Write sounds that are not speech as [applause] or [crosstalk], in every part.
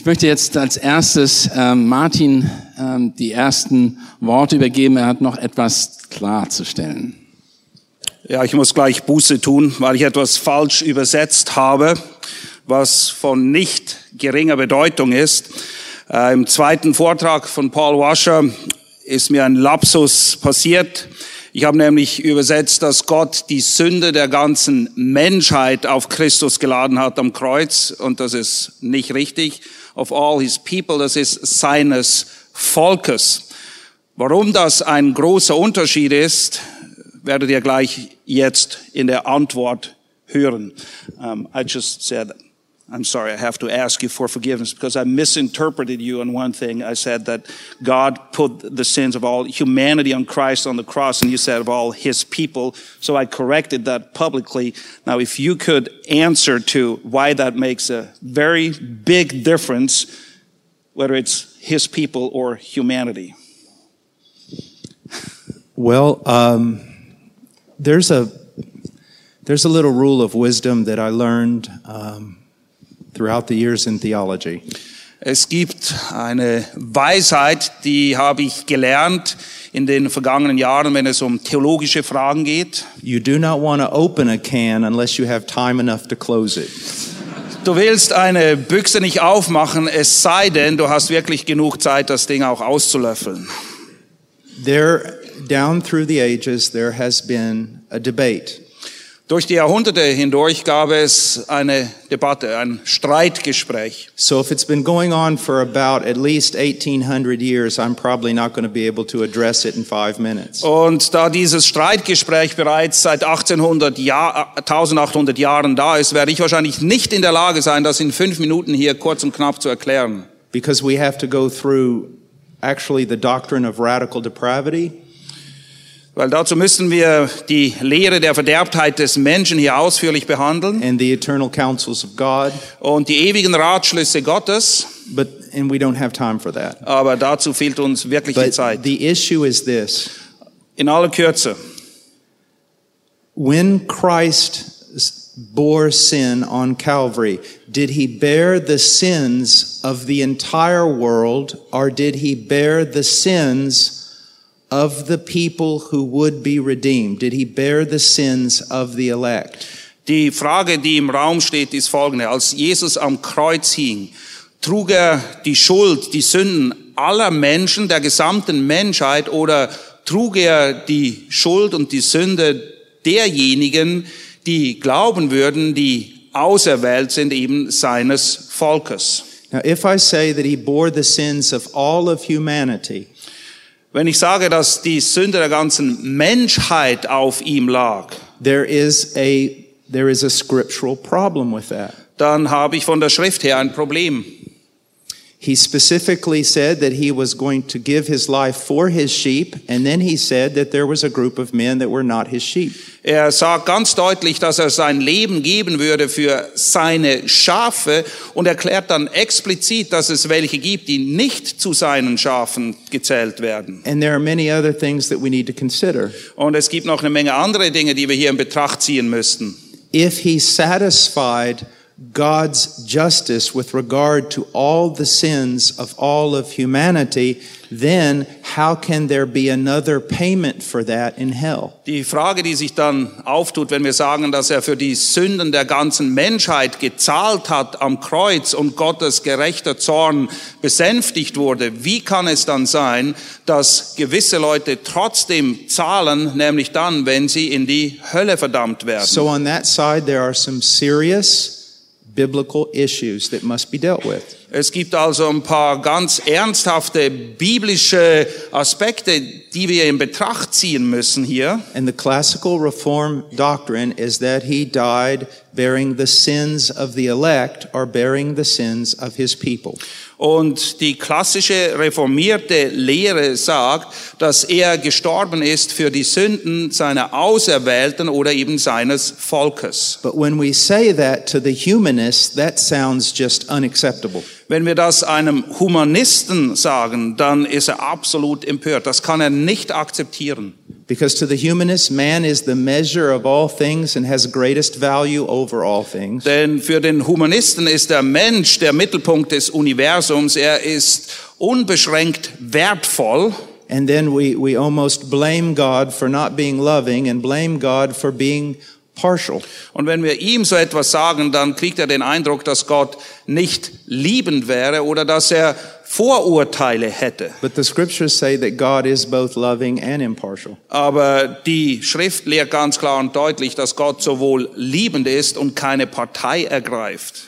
Ich möchte jetzt als erstes ähm, Martin ähm, die ersten Worte übergeben. Er hat noch etwas klarzustellen. Ja, ich muss gleich Buße tun, weil ich etwas falsch übersetzt habe, was von nicht geringer Bedeutung ist. Äh, Im zweiten Vortrag von Paul Washer ist mir ein Lapsus passiert. Ich habe nämlich übersetzt, dass Gott die Sünde der ganzen Menschheit auf Christus geladen hat am Kreuz und das ist nicht richtig of all his people, das ist seines Volkes. Warum das ein großer Unterschied ist, werdet ihr gleich jetzt in der Antwort hören. Um, I just said I'm sorry, I have to ask you for forgiveness because I misinterpreted you on one thing. I said that God put the sins of all humanity on Christ on the cross, and you said of all his people. So I corrected that publicly. Now, if you could answer to why that makes a very big difference, whether it's his people or humanity. [laughs] Well, um, there's a there's a little rule of wisdom that I learned. Um, throughout the years in theology. Es gibt eine Weisheit, die habe ich gelernt in den vergangenen Jahren, wenn es um theologische Fragen geht. You do not want to open a can unless you have time enough to close it. Du willst eine Büchse nicht aufmachen, es sei denn, du hast wirklich genug Zeit, das Ding auch auszulöffeln. There, down through the ages, there has been a debate durch die Jahrhunderte hindurch gab es eine Debatte, ein Streitgespräch. So if it's been going on for about at least 1800 years, I'm probably not going to be able to address it in five minutes. Und da dieses Streitgespräch bereits seit 1800 Jahr, 1800 Jahren da ist, werde ich wahrscheinlich nicht in der Lage sein, das in fünf Minuten hier kurz und knapp zu erklären. Because we have to go through actually the doctrine of radical depravity. Weil dazu müssen wir die Lehre der Verderbtheit des Menschen hier ausführlich behandeln. And the eternal counsels of God. Und die ewigen Ratschlüsse Gottes. But and we don't have time for that. Aber dazu fehlt uns wirklich But die Zeit. The issue is this. In aller Kürze. When Christ bore sin on Calvary, did he bear the sins of the entire world or did he bear the sins of the people who would be redeemed? Did he bear the sins of the elect? Die Frage, die im Raum steht, ist folgende. Als Jesus am Kreuz hing, trug er die Schuld, die Sünden aller Menschen, der gesamten Menschheit oder trug er die Schuld und die Sünde derjenigen, die glauben würden, die auserwählt sind eben seines Volkes. Now, if I say that he bore the sins of all of humanity, wenn ich sage, dass die Sünde der ganzen Menschheit auf ihm lag, there is a there is a scriptural problem with that. Dann habe ich von der Schrift her ein Problem. He specifically said that he was going to give his life for his sheep, and then he said that there was a group of men that were not his sheep. Er sagt ganz deutlich, dass er sein Leben geben würde für seine Schafe und erklärt dann explizit, dass es welche gibt, die nicht zu seinen Schafen gezählt werden. And there are many other things that we need to consider. Und es gibt noch eine Menge andere Dinge, die wir hier in Betracht ziehen müssten. If he satisfied God's justice with regard to all the sins of all of humanity, then how can there be another payment for that in hell? Die Frage, die sich dann auftut, wenn wir sagen, dass er für die Sünden der ganzen Menschheit gezahlt hat am Kreuz und Gottes gerechter Zorn besänftigt wurde, wie kann es dann sein, dass gewisse Leute trotzdem zahlen, nämlich dann, wenn sie in die Hölle verdammt werden? So on that side there are some serious biblical issues that must be dealt with. Es gibt also ein paar ganz ernsthafte biblische Aspekte, die wir in Betracht ziehen müssen hier. And the classical reform doctrine is that he died bearing the sins of the elect or bearing the sins of his people. Und die klassische reformierte Lehre sagt, dass er gestorben ist für die Sünden seiner Auserwählten oder eben seines Volkes. But when we say that to the humanists, that sounds just unacceptable. Wenn wir das einem Humanisten sagen, dann ist er absolut empört. Das kann er nicht akzeptieren. Because to the humanist, man is the measure of all things and has greatest value over all things. Denn für den Humanisten ist der Mensch der Mittelpunkt des Universums. Er ist unbeschränkt wertvoll. And then we, we almost blame God for not being loving and blame God for being partial. Und wenn wir ihm so etwas sagen, dann kriegt er den Eindruck, dass Gott nicht liebend wäre oder dass er Vorurteile hätte. But the scriptures say that God is both loving and impartial. Aber die Schrift lehrt ganz klar und deutlich, dass Gott sowohl liebend ist und keine Partei ergreift.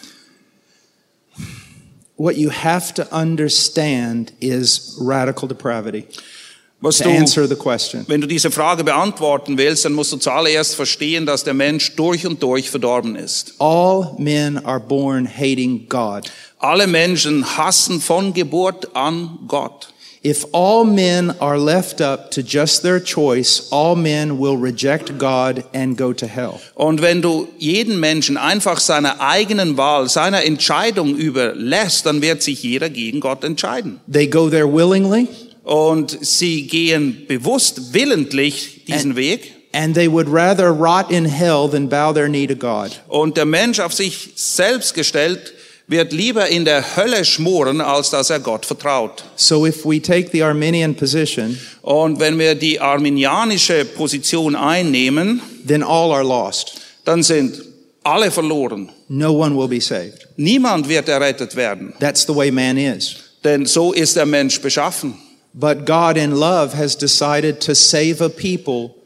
What you have to understand is radical depravity. Was To du, answer the question. wenn du diese Frage beantworten willst, dann musst du zuallererst verstehen, dass der Mensch durch und durch verdorben ist. All men are born hating God. Alle Menschen hassen von Geburt an Gott. If all men are left up to just their choice, all men will reject God and go to hell. Und wenn du jeden Menschen einfach seiner eigenen Wahl, seiner Entscheidung überlässt, dann wird sich jeder gegen Gott entscheiden. They go there willingly, Und sie gehen bewusst, willentlich diesen Weg. and they would rather rot in hell than bow their knee to God. Und der Mensch auf sich selbst gestellt wird lieber in der Hölle schmoren, als dass er Gott vertraut. So if we take the Arminian position, Und wenn wir die arminianische Position einnehmen, then all are lost. dann sind alle verloren. No one will be saved. Niemand wird errettet werden, That's the way man is. denn so ist der Mensch beschaffen. But God in love has decided to save a people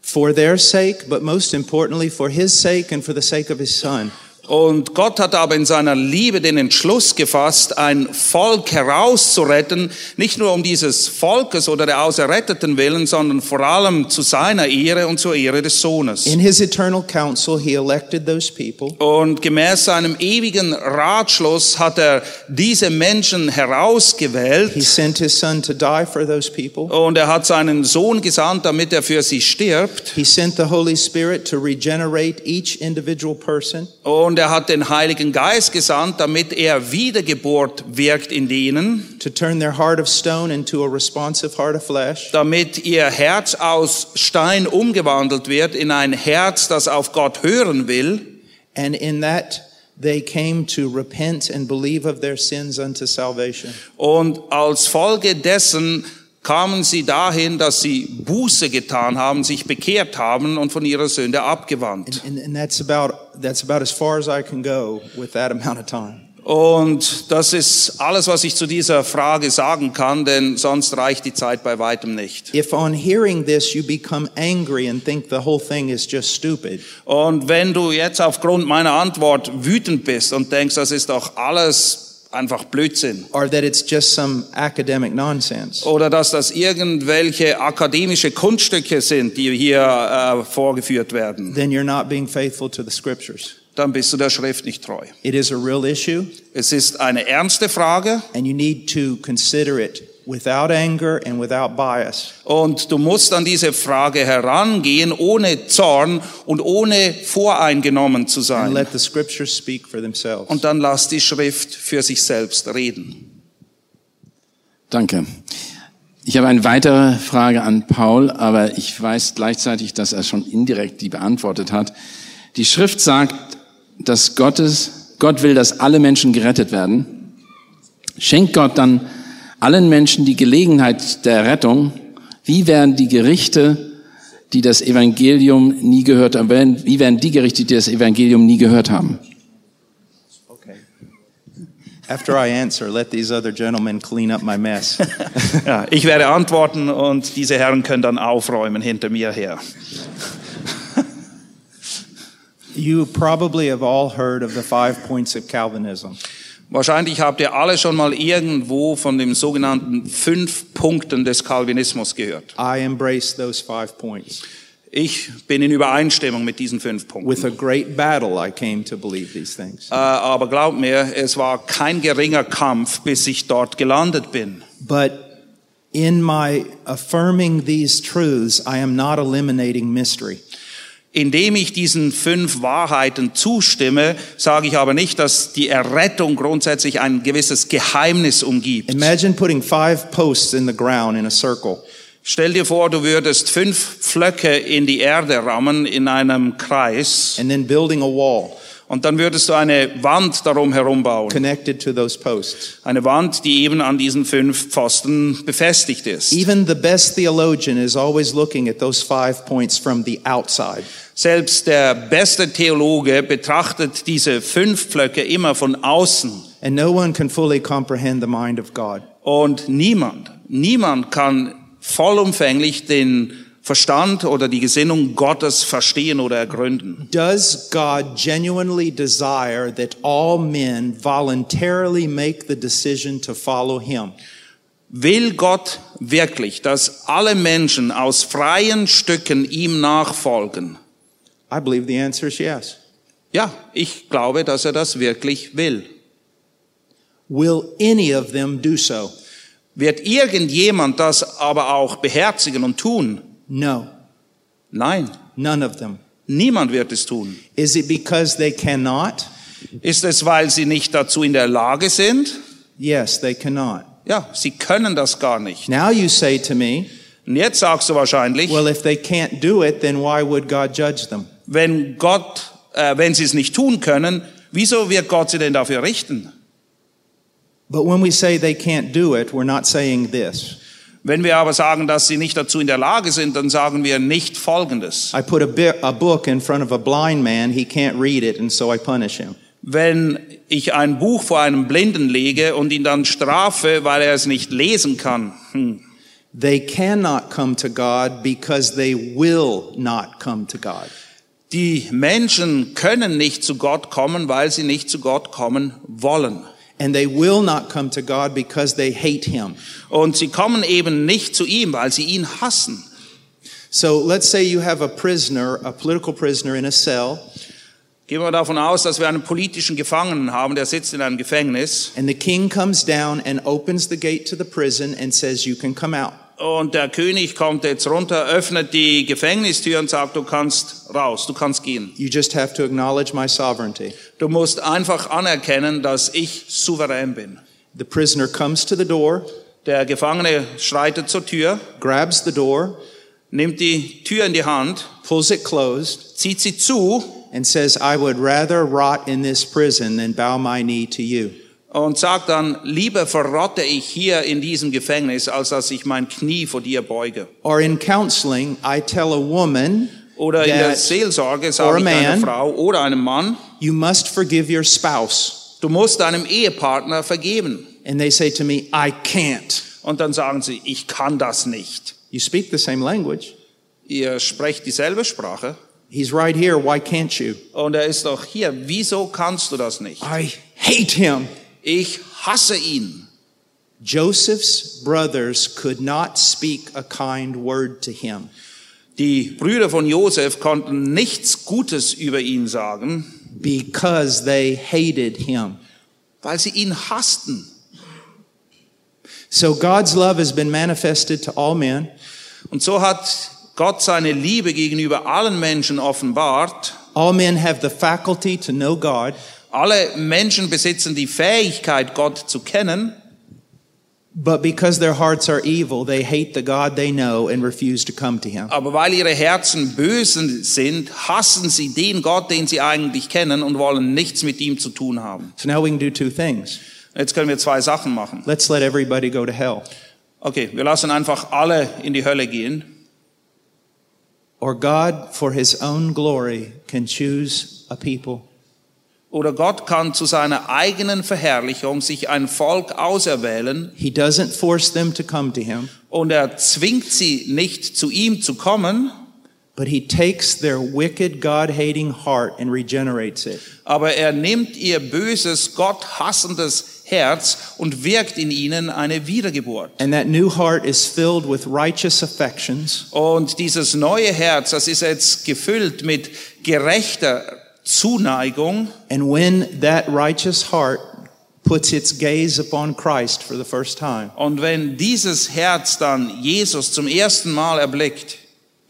for their sake, but most importantly for his sake and for the sake of his son. Und Gott hat aber in seiner Liebe den Entschluss gefasst, ein Volk herauszuretten, nicht nur um dieses Volkes oder der Auserretteten willen, sondern vor allem zu seiner Ehre und zur Ehre des Sohnes. In his eternal counsel, he elected those people. Und gemäß seinem ewigen Ratschluss hat er diese Menschen He herausgewählt sent his son to die for those people. und er hat seinen Sohn gesandt, damit er für sie stirbt. He sent the Holy Spirit to regenerate each individual person. Und er hat den Heiligen Geist gesandt, damit er Wiedergeburt wirkt in denen, to turn their heart of stone into a responsive heart of flesh, damit ihr Herz aus Stein umgewandelt wird in ein Herz, das auf Gott hören will. and in that they came to repent and believe of their sins unto salvation. Und als Folge dessen kamen sie dahin, dass sie Buße getan haben, sich bekehrt haben und von ihrer Sünde abgewandt. And, and that's about that's about as far as I can go with that amount of time. Und das ist alles, was ich zu dieser Frage sagen kann, denn sonst reicht die Zeit bei weitem nicht. If on hearing this you become angry and think the whole thing is just stupid, Und wenn du jetzt aufgrund meiner Antwort wütend bist und denkst, das ist doch alles einfach Blödsinn, or that it's just some academic nonsense, oder dass das irgendwelche akademische Kunststücke sind, die hier äh, vorgeführt werden, then you're not being faithful to the scriptures. dann bist du der Schrift nicht treu. It is a real issue, Es ist eine ernste Frage and you need to consider it without anger and without bias. und du musst an diese Frage herangehen, ohne Zorn und ohne voreingenommen zu And sein. let the scriptures speak for themselves. Und dann lass die Schrift für sich selbst reden. Danke. Ich habe eine weitere Frage an Paul, aber ich weiß gleichzeitig, dass er schon indirekt die beantwortet hat. Die Schrift sagt, dass Gottes, Gott will, dass alle Menschen gerettet werden. Schenkt Gott dann allen Menschen die Gelegenheit der Rettung? Wie werden die Gerichte, die das Evangelium nie gehört haben, wie werden die Gerichte, die das Evangelium nie gehört haben? Okay. After I answer, let these other gentlemen clean up my mess. [laughs] Ja, ich werde antworten und diese Herren können dann aufräumen hinter mir her. you probably have all heard of the five points of Calvinism. Wahrscheinlich habt ihr alle schon mal irgendwo von den sogenannten fünf Punkten des Calvinismus gehört. I embrace those five points. Ich bin in Übereinstimmung mit diesen fünf Punkten. With a great battle, I came to believe these things. Äh, aber glaub mir, es war kein geringer Kampf, bis ich dort gelandet bin. But in my affirming these truths, I am not eliminating mystery. Indem ich diesen fünf Wahrheiten zustimme, sage ich aber nicht, dass die Errettung grundsätzlich ein gewisses Geheimnis umgibt. Imagine putting five posts in the ground in a circle. Stell dir vor, du würdest fünf Pflöcke in die Erde rammen in einem Kreis and then building a wall und dann würdest du eine Wand darum herum bauen. connected to those posts. Eine Wand, die eben an diesen fünf Pfosten befestigt ist. Even the best theologian is always looking at those five points from the outside. Selbst der beste Theologe betrachtet diese fünf Pflöcke immer von außen. And no one can fully comprehend the mind of God. Und niemand, niemand kann vollumfänglich den Verstand oder die Gesinnung Gottes verstehen oder ergründen. Does God genuinely desire that all men voluntarily make the decision to follow him? Will Gott wirklich, dass alle Menschen aus freien Stücken ihm nachfolgen? I believe the answer is yes. Ja, ich glaube, dass er das wirklich will. Will any of them do so? Wird irgendjemand das aber auch beherzigen und tun? No, Nein, none of them. niemand wird es tun. Is it because they cannot? Ist es, weil sie nicht dazu in der Lage sind? Yes, they cannot. Ja, sie können das gar nicht. Now you say to me, Und jetzt sagst du wahrscheinlich, well, if they can't do it, then why would God judge them? wenn Gott, äh, wenn sie es nicht tun können, wieso wird Gott sie denn dafür richten? But when we say they can't do it, we're not saying this. Wenn wir aber sagen, dass sie nicht dazu in der Lage sind, dann sagen wir nicht Folgendes. I put a, bi- a book in front of a blind man, he can't read it, and so I punish him. Wenn ich ein Buch vor einem Blinden lege und ihn dann strafe, weil er es nicht lesen kann, hm, They cannot come to God because they will not come to God. die Menschen können nicht zu Gott kommen, weil sie nicht zu Gott kommen wollen. And they will not come to God because they hate him. Und sie kommen eben nicht zu ihm, weil sie ihn hassen. So let's say you have a prisoner, a political prisoner in a cell, Gehen wir davon aus, dass wir einen politischen Gefangenen haben, der sitzt in einem Gefängnis and the king comes down and opens the gate to the prison and says, You can come out. Und der König kommt jetzt runter, öffnet die Gefängnistür und sagt, du kannst raus, du kannst gehen. You just have to acknowledge my sovereignty. Du musst einfach anerkennen, dass ich souverän bin. The prisoner comes to the door, Der Gefangene schreitet zur Tür, grabs the door, nimmt die Tür in die Hand, pulls it closed, zieht sie zu and says, I would rather rot in this prison than bow my knee to you. Und sagt dann, lieber verrotte ich hier in diesem Gefängnis, als dass ich mein Knie vor dir beuge. Or in counseling, I tell a woman Oder in der Seelsorge or sage ich einer man- Frau oder einem Mann, you must forgive your spouse. du musst deinem Ehepartner vergeben. And they say to me, I can't. Und dann sagen sie, ich kann das nicht. You speak the same language. Ihr sprecht dieselbe Sprache He's right here. Why can't you? und er ist doch hier. Wieso kannst du das nicht? I hate him. Ich hasse ihn. Joseph's brothers could not speak a kind word to him Die Brüder von Josef konnten nichts Gutes über ihn sagen, because they hated him. weil sie ihn hassten. So God's love has been manifested to all men. Und so hat Gott seine Liebe gegenüber allen Menschen offenbart. All men have the faculty to know God, Alle Menschen besitzen die Fähigkeit, Gott zu kennen. but because their hearts are evil, they hate the God they know and refuse to come to him. Aber weil ihre Herzen böse sind, hassen sie den Gott, den sie eigentlich kennen und wollen nichts mit ihm zu tun haben. So now we can do two things. Jetzt können wir zwei Sachen machen. Let's let everybody go to hell. Okay, wir lassen einfach alle in die Hölle gehen. Or God, for his own glory, can choose a people Oder Gott kann zu seiner eigenen Verherrlichung sich ein Volk auserwählen He doesn't force them to come to him, und er zwingt sie nicht zu ihm zu kommen, but he takes their wicked, God hating heart and regenerates it. aber er nimmt ihr böses, Gott hassendes Herz und wirkt in ihnen eine Wiedergeburt. And that new heart is filled with righteous affections. Und dieses neue Herz, das ist jetzt gefüllt mit gerechter Zuneigung. And when that righteous heart puts its gaze upon Christ for the first time, Und wenn dieses Herz dann Jesus zum ersten Mal erblickt,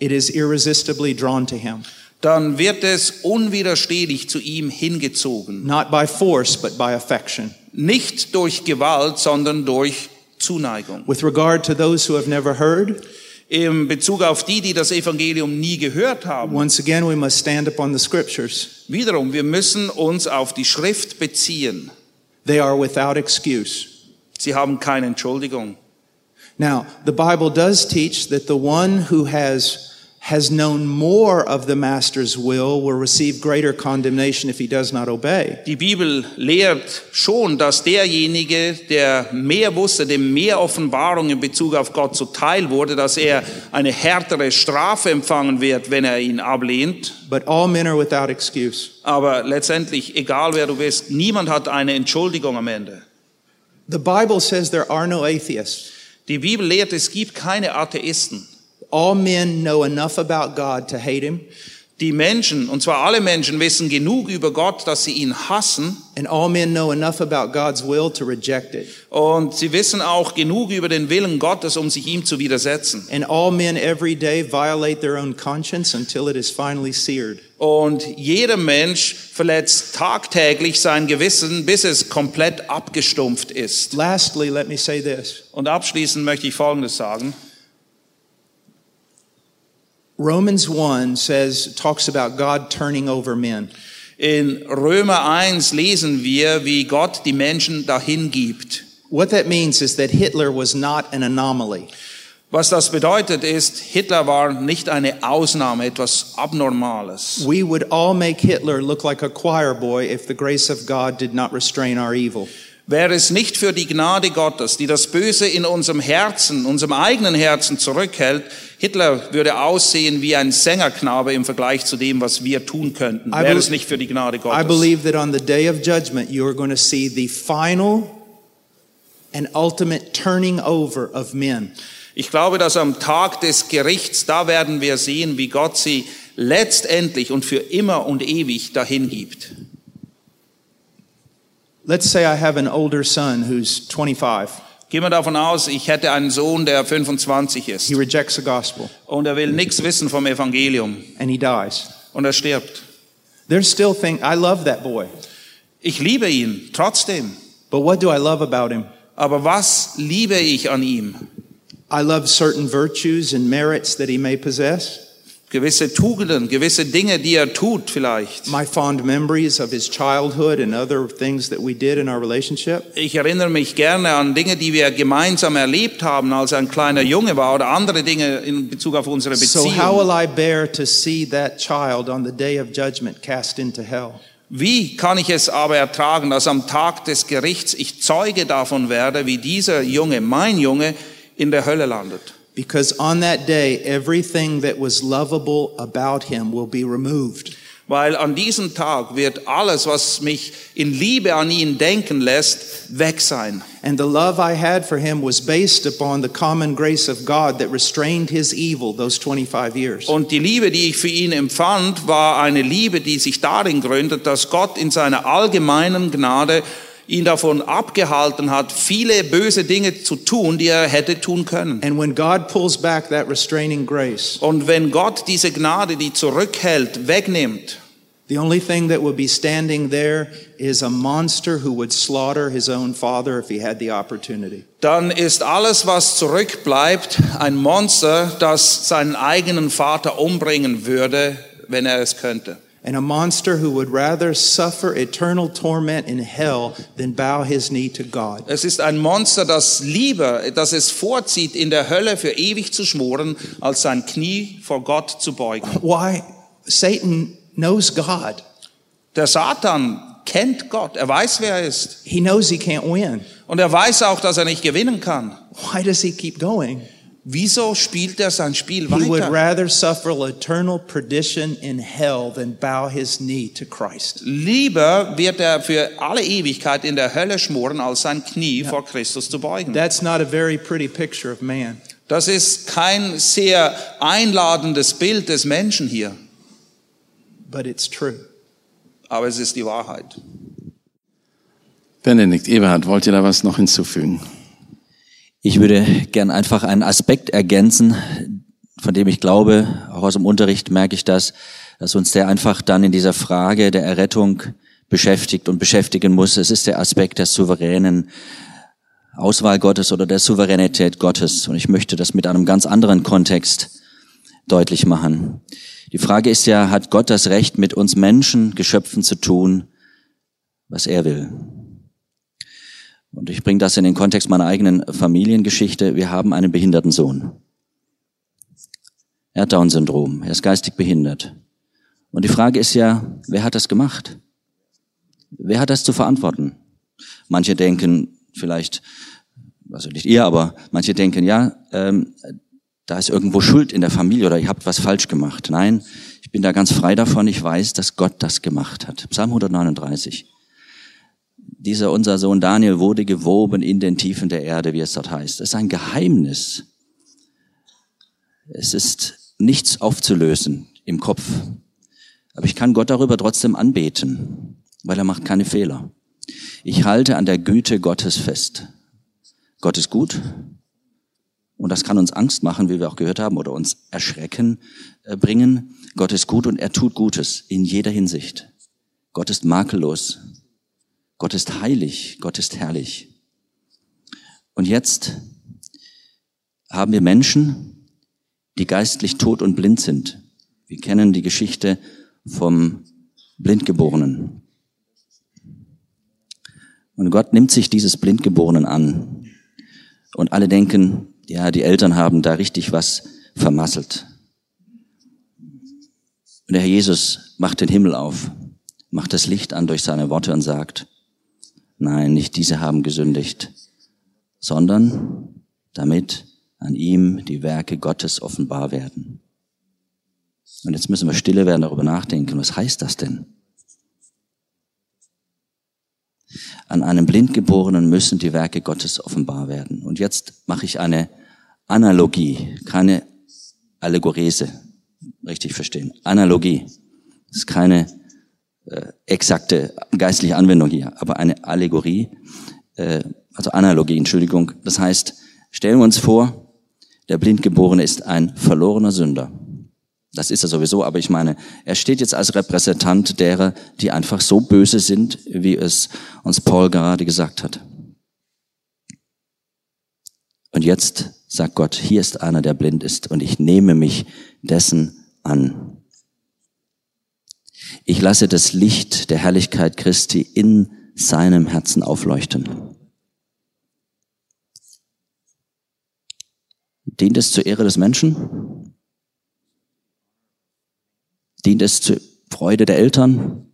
it is irresistibly drawn to him, dann wird es unwiderstehlich zu ihm hingezogen. not by force, but by affection. Nicht durch Gewalt, sondern durch Zuneigung. With regard to those who have never heard, Im Bezug auf die, die das Evangelium nie gehört haben. once again we must stand upon the scriptures. Wiederum, wir müssen uns auf die Schrift beziehen. They are without excuse. Sie haben keine Entschuldigung. Now, the Bible does teach that the one who has has known more of the master's will will receive greater condemnation if he does not obey. Die Bibel lehrt schon, dass derjenige, der mehr wusste, dem mehr Offenbarung in Bezug auf Gott zuteil wurde, dass er eine härtere Strafe empfangen wird, wenn er ihn ablehnt. But all men are without excuse. Aber letztendlich, egal wer du bist, niemand hat eine Entschuldigung am Ende. The Bible says there are no atheists. Die Bibel lehrt, es gibt keine Atheisten. All men know enough about God to hate him, Die Menschen, und zwar alle Menschen, wissen genug über Gott, dass sie ihn hassen. and all men know enough about God's will to reject it. Und sie wissen auch genug über den Willen Gottes, um sich ihm zu widersetzen. And all men every day violate their own conscience until it is finally seared. Und jeder Mensch verletzt tagtäglich sein Gewissen, bis es komplett abgestumpft ist. Lastly, let me say this. Und abschließend möchte ich Folgendes sagen. Romans 1 says talks about God turning over men. In Römer 1 lesen wir, wie Gott die Menschen dahin gibt. What that means is that Hitler was not an anomaly. Was das bedeutet ist, Hitler war nicht eine Ausnahme, etwas Abnormales. We would all make Hitler look like a choir boy if the grace of God did not restrain our evil. Wäre es nicht für die Gnade Gottes, die das Böse in unserem Herzen, unserem eigenen Herzen zurückhält, Hitler würde aussehen wie ein Sängerknabe im Vergleich zu dem, was wir tun könnten. I Wäre es nicht für die Gnade I Gottes. believe that on the day of judgment, you are going to see the final and ultimate turning over of men. Ich glaube, dass am Tag des Gerichts, da werden wir sehen, wie Gott sie letztendlich und für immer und ewig dahin gibt. Let's say I have an older son who's 25. Gehen wir davon aus, ich hätte einen Sohn, der 25 ist He rejects the gospel und er will nichts wissen vom Evangelium and he dies. und er stirbt. There's still thing I love that boy. Ich liebe ihn trotzdem. But what do I love about him? Aber was liebe ich an ihm? I love certain virtues and merits that he may possess. Gewisse Tugenden, gewisse Dinge, die er tut vielleicht. My fond memories of his childhood and other things that we did in our relationship. Ich erinnere mich gerne an Dinge, die wir gemeinsam erlebt haben, als er ein kleiner Junge war oder andere Dinge in Bezug auf unsere So Beziehung. how will I bear to see that child on the day of judgment cast into hell? Wie kann ich es aber ertragen, dass am Tag des Gerichts ich Zeuge davon werde, wie dieser Junge, mein Junge, in der Hölle landet? Because on that day, everything that was lovable about him will be removed. Weil an diesem Tag wird alles, was mich in Liebe an ihn denken lässt, weg sein. And the love I had for him was based upon the common grace of God that restrained his evil those 25 years. Und die Liebe, die ich für ihn empfand, war eine Liebe, die sich darin gründet, dass Gott in seiner allgemeinen Gnade ihn davon abgehalten hat, viele böse Dinge zu tun, die er hätte tun können. And when God pulls back that restraining grace, Und wenn Gott diese Gnade, die zurückhält, wegnimmt, the only thing that will be standing there is a monster who would slaughter his own father if he had the opportunity. dann ist alles, was zurückbleibt, ein Monster, das seinen eigenen Vater umbringen würde, wenn er es könnte. And a monster who would rather suffer eternal torment in hell than bow his knee to God. Es ist ein Monster, das lieber, das es vorzieht, in der Hölle für ewig zu schmoren, als sein Knie vor Gott zu beugen. Why? Satan knows God. Der Satan kennt Gott, er weiß, wer er ist. He knows he can't win. Und er weiß auch, dass er nicht gewinnen kann. Why does he keep going? Wieso spielt er sein Spiel He would weiter? rather suffer eternal perdition in hell than bow his knee to Christ. Lieber wird er für alle Ewigkeit in der Hölle schmoren, als sein Knie vor Christus zu beugen. That's not a very pretty picture of man. Das ist kein sehr einladendes Bild des Menschen hier, but it's true. aber es ist die Wahrheit. Benedikt Eberhard, wollt ihr da was noch hinzufügen? Ich würde gern einfach einen Aspekt ergänzen, von dem ich glaube, auch aus dem Unterricht merke ich das, dass uns der einfach dann in dieser Frage der Errettung beschäftigt und beschäftigen muss. Es ist der Aspekt der souveränen Auswahl Gottes oder der Souveränität Gottes. Und ich möchte das mit einem ganz anderen Kontext deutlich machen. Die Frage ist ja, hat Gott das Recht, mit uns Menschen, Geschöpfen zu tun, was er will? Und ich bringe das in den Kontext meiner eigenen Familiengeschichte. Wir haben einen behinderten Sohn. Er hat Down-Syndrom. Er ist geistig behindert. Und die Frage ist ja, wer hat das gemacht? Wer hat das zu verantworten? Manche denken vielleicht, also nicht ihr, aber manche denken, ja, ähm, da ist irgendwo Schuld in der Familie oder ihr habt was falsch gemacht. Nein, ich bin da ganz frei davon. Ich weiß, dass Gott das gemacht hat. Psalm 139 dieser unser Sohn Daniel wurde gewoben in den Tiefen der Erde, wie es dort heißt. Es ist ein Geheimnis. Es ist nichts aufzulösen im Kopf. Aber ich kann Gott darüber trotzdem anbeten, weil er macht keine Fehler. Ich halte an der Güte Gottes fest. Gott ist gut. Und das kann uns Angst machen, wie wir auch gehört haben, oder uns Erschrecken äh, bringen. Gott ist gut und er tut Gutes in jeder Hinsicht. Gott ist makellos. Gott ist heilig, Gott ist herrlich. Und jetzt haben wir Menschen, die geistlich tot und blind sind. Wir kennen die Geschichte vom Blindgeborenen. Und Gott nimmt sich dieses Blindgeborenen an. Und alle denken, ja, die Eltern haben da richtig was vermasselt. Und der Herr Jesus macht den Himmel auf, macht das Licht an durch seine Worte und sagt, Nein, nicht diese haben gesündigt, sondern damit an ihm die Werke Gottes offenbar werden. Und jetzt müssen wir stille werden, darüber nachdenken. Was heißt das denn? An einem Blindgeborenen müssen die Werke Gottes offenbar werden. Und jetzt mache ich eine Analogie, keine Allegorese, richtig verstehen. Analogie. Das ist keine äh, exakte geistliche Anwendung hier, aber eine Allegorie, äh, also Analogie, Entschuldigung. Das heißt, stellen wir uns vor, der Blindgeborene ist ein verlorener Sünder. Das ist er sowieso, aber ich meine, er steht jetzt als Repräsentant derer, die einfach so böse sind, wie es uns Paul gerade gesagt hat. Und jetzt sagt Gott, hier ist einer, der blind ist, und ich nehme mich dessen an. Ich lasse das Licht der Herrlichkeit Christi in seinem Herzen aufleuchten. Dient es zur Ehre des Menschen? Dient es zur Freude der Eltern?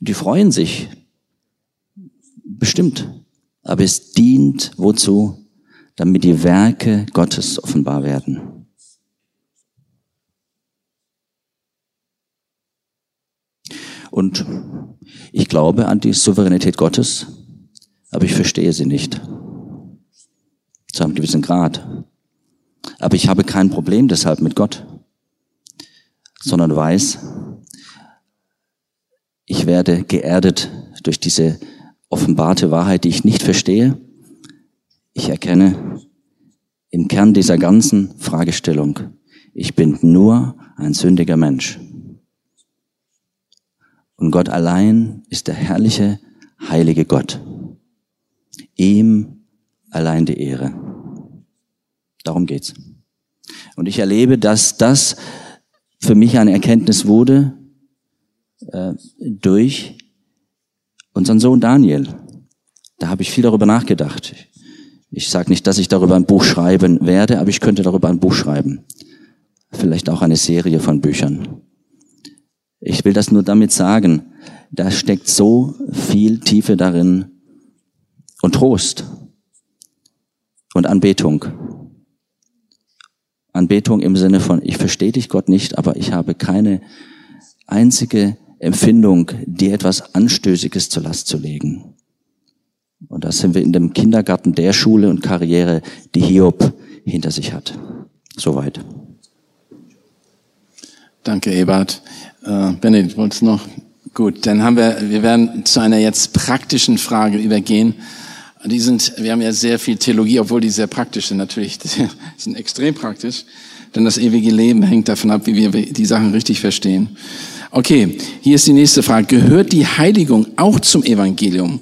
Die freuen sich. Bestimmt. Aber es dient wozu? Damit die Werke Gottes offenbar werden. Und ich glaube an die Souveränität Gottes, aber ich verstehe sie nicht. Zu einem gewissen Grad. Aber ich habe kein Problem deshalb mit Gott, sondern weiß, ich werde geerdet durch diese offenbarte Wahrheit, die ich nicht verstehe. Ich erkenne im Kern dieser ganzen Fragestellung, ich bin nur ein sündiger Mensch. Und Gott allein ist der herrliche, heilige Gott. Ihm allein die Ehre. Darum geht's. Und ich erlebe, dass das für mich eine Erkenntnis wurde äh, durch unseren Sohn Daniel. Da habe ich viel darüber nachgedacht. Ich sage nicht, dass ich darüber ein Buch schreiben werde, aber ich könnte darüber ein Buch schreiben. Vielleicht auch eine Serie von Büchern. Ich will das nur damit sagen, da steckt so viel Tiefe darin und Trost. und Anbetung. Anbetung im Sinne von, ich verstehe dich Gott nicht, aber ich habe keine einzige Empfindung, dir etwas Anstößiges zur Last zu legen. Und da sind wir in dem Kindergarten der Schule und Karriere, die Hiob hinter sich hat. Soweit. Danke, Ebert. Äh, Benedikt, wolltest noch? Gut, dann haben wir, wir werden zu einer jetzt praktischen Frage übergehen. Die sind, wir haben ja sehr viel Theologie, obwohl die sehr praktisch sind natürlich. [laughs] Die sind extrem praktisch, denn das ewige Leben hängt davon ab, wie wir die Sachen richtig verstehen. Okay, hier ist die nächste Frage. Gehört die Heiligung auch zum Evangelium?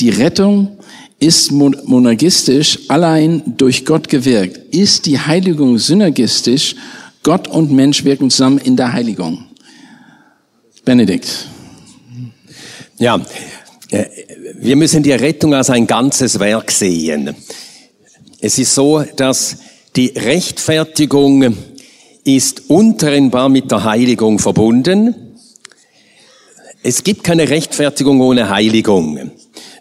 Die Rettung ist monergistisch allein durch Gott gewirkt. Ist die Heiligung synergistisch? Gott und Mensch wirken zusammen in der Heiligung. Benedikt. Ja, äh, wir müssen die Rettung als ein ganzes Werk sehen. Es ist so, dass die Rechtfertigung ist untrennbar mit der Heiligung verbunden. Es gibt keine Rechtfertigung ohne Heiligung.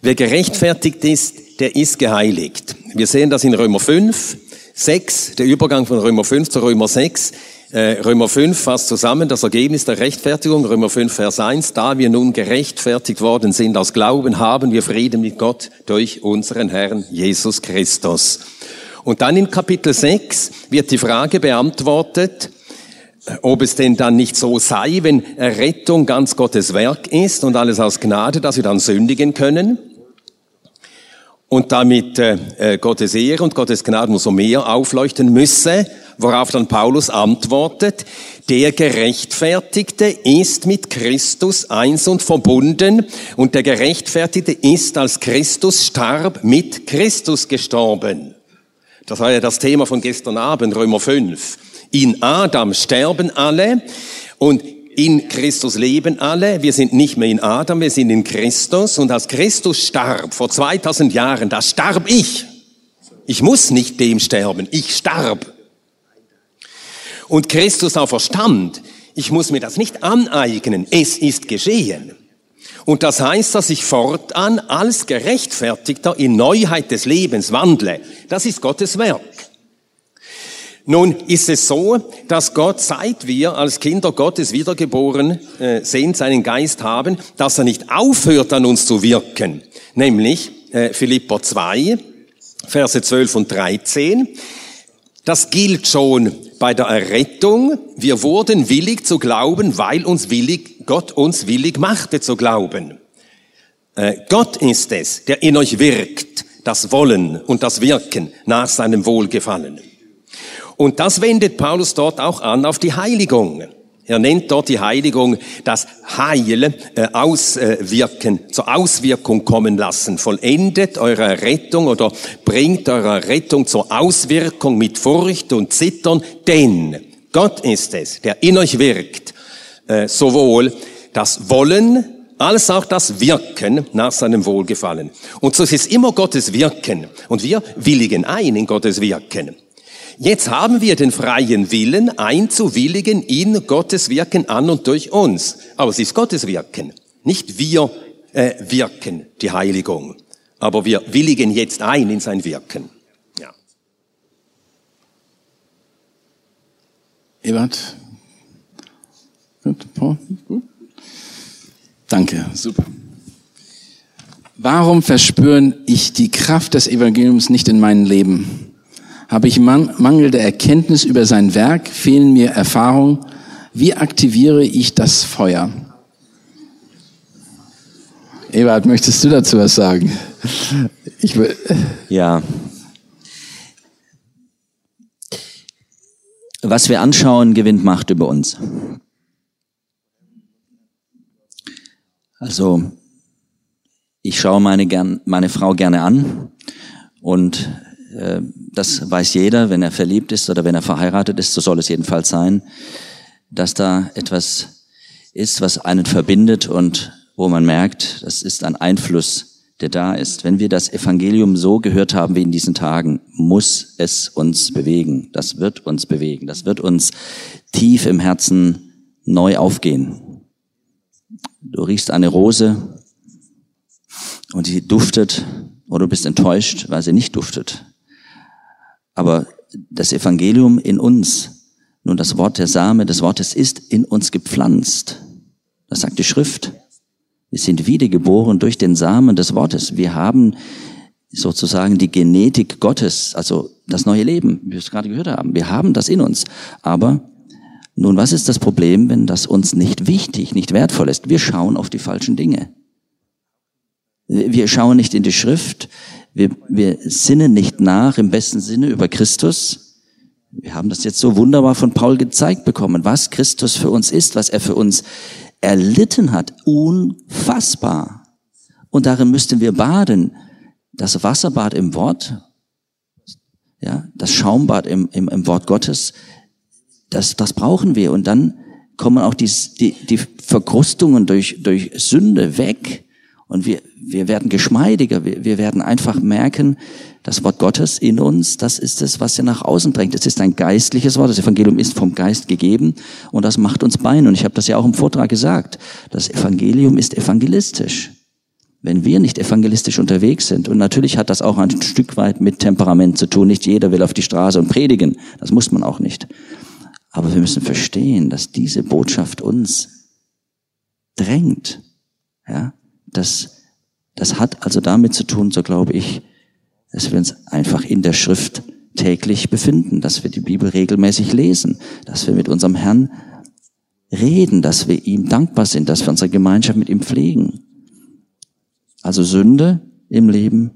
Wer gerechtfertigt ist, der ist geheiligt. Wir sehen das in Römer 5, 6, der Übergang von Römer 5 zu Römer 6. Äh, Römer 5 fasst zusammen das Ergebnis der Rechtfertigung, Römer 5, Vers 1. Da wir nun gerechtfertigt worden sind aus Glauben, haben wir Frieden mit Gott durch unseren Herrn Jesus Christus. Und dann in Kapitel 6 wird die Frage beantwortet, ob es denn dann nicht so sei, wenn Rettung ganz Gottes Werk ist und alles aus Gnade, dass wir dann sündigen können und damit äh, äh Gottes Ehre und Gottes Gnade umso mehr aufleuchten müsse, worauf dann Paulus antwortet, der Gerechtfertigte ist mit Christus eins und verbunden und der Gerechtfertigte ist, als Christus starb, mit Christus gestorben. Das war ja das Thema von gestern Abend, Römer 5. In Adam sterben alle und in Christus leben alle. Wir sind nicht mehr in Adam, wir sind in Christus. Und als Christus starb vor 2000 Jahren, da starb ich. Ich muss nicht dem sterben, ich starb. Und Christus auch verstand, ich muss mir das nicht aneignen, es ist geschehen. Und das heißt, dass ich fortan als Gerechtfertigter in Neuheit des Lebens wandle. Das ist Gottes Werk. Nun ist es so, dass Gott, seit wir als Kinder Gottes wiedergeboren äh, sind, seinen Geist haben, dass er nicht aufhört an uns zu wirken. Nämlich äh, Philipper 2, Verse 12 und 13. Das gilt schon bei der Errettung. Wir wurden willig zu glauben, weil uns willig, Gott uns willig machte zu glauben. Äh, Gott ist es, der in euch wirkt, das Wollen und das Wirken nach seinem Wohlgefallen. Und das wendet Paulus dort auch an auf die Heiligung. Er nennt dort die Heiligung das Heil äh, auswirken, zur Auswirkung kommen lassen. Vollendet eure Rettung oder bringt eure Rettung zur Auswirkung mit Furcht und Zittern, denn Gott ist es, der in euch wirkt, äh, sowohl das Wollen als auch das Wirken nach seinem Wohlgefallen. Und so ist es immer Gottes Wirken. Und wir willigen ein in Gottes Wirken. Jetzt haben wir den freien Willen, einzuwilligen in Gottes Wirken an und durch uns. Aber es ist Gottes Wirken, nicht wir äh, wirken die Heiligung. Aber wir willigen jetzt ein in sein Wirken. Ja. Ebert? Gut, Paul? Gut. Danke, super. Warum verspüren ich die Kraft des Evangeliums nicht in meinem Leben? Habe ich mangelnde Erkenntnis über sein Werk? Fehlen mir Erfahrungen? Wie aktiviere ich das Feuer? Ebert, möchtest du dazu was sagen? Ich will ja. Was wir anschauen, gewinnt Macht über uns. Also, ich schaue meine, meine Frau gerne an und das weiß jeder, wenn er verliebt ist oder wenn er verheiratet ist, so soll es jedenfalls sein, dass da etwas ist, was einen verbindet und wo man merkt, das ist ein Einfluss, der da ist. Wenn wir das Evangelium so gehört haben wie in diesen Tagen, muss es uns bewegen. Das wird uns bewegen. Das wird uns tief im Herzen neu aufgehen. Du riechst eine Rose und die duftet oder du bist enttäuscht, weil sie nicht duftet. Aber das Evangelium in uns, nun das Wort der Same des Wortes ist in uns gepflanzt. Das sagt die Schrift. Wir sind wiedergeboren durch den Samen des Wortes. Wir haben sozusagen die Genetik Gottes, also das neue Leben, wie wir es gerade gehört haben. Wir haben das in uns. Aber nun, was ist das Problem, wenn das uns nicht wichtig, nicht wertvoll ist? Wir schauen auf die falschen Dinge. Wir schauen nicht in die Schrift. Wir, wir sinnen nicht nach im besten Sinne über Christus. Wir haben das jetzt so wunderbar von Paul gezeigt bekommen, was Christus für uns ist, was er für uns erlitten hat. Unfassbar. Und darin müssten wir baden das Wasserbad im Wort, ja, das Schaumbad im, im, im Wort Gottes, das, das brauchen wir. Und dann kommen auch die, die, die Verkrustungen durch, durch Sünde weg. Und wir, wir werden geschmeidiger. Wir, wir werden einfach merken, das Wort Gottes in uns, das ist es, was er nach außen drängt. Es ist ein geistliches Wort. Das Evangelium ist vom Geist gegeben und das macht uns Bein. Und ich habe das ja auch im Vortrag gesagt. Das Evangelium ist evangelistisch wenn wir nicht evangelistisch unterwegs sind. Und natürlich hat das auch ein Stück weit mit Temperament zu tun. Nicht jeder will auf die Straße und predigen. Das muss man auch nicht. Aber wir müssen verstehen, dass diese Botschaft uns drängt. Ja, das, das hat also damit zu tun, so glaube ich, dass wir uns einfach in der Schrift täglich befinden, dass wir die Bibel regelmäßig lesen, dass wir mit unserem Herrn reden, dass wir ihm dankbar sind, dass wir unsere Gemeinschaft mit ihm pflegen. Also Sünde im Leben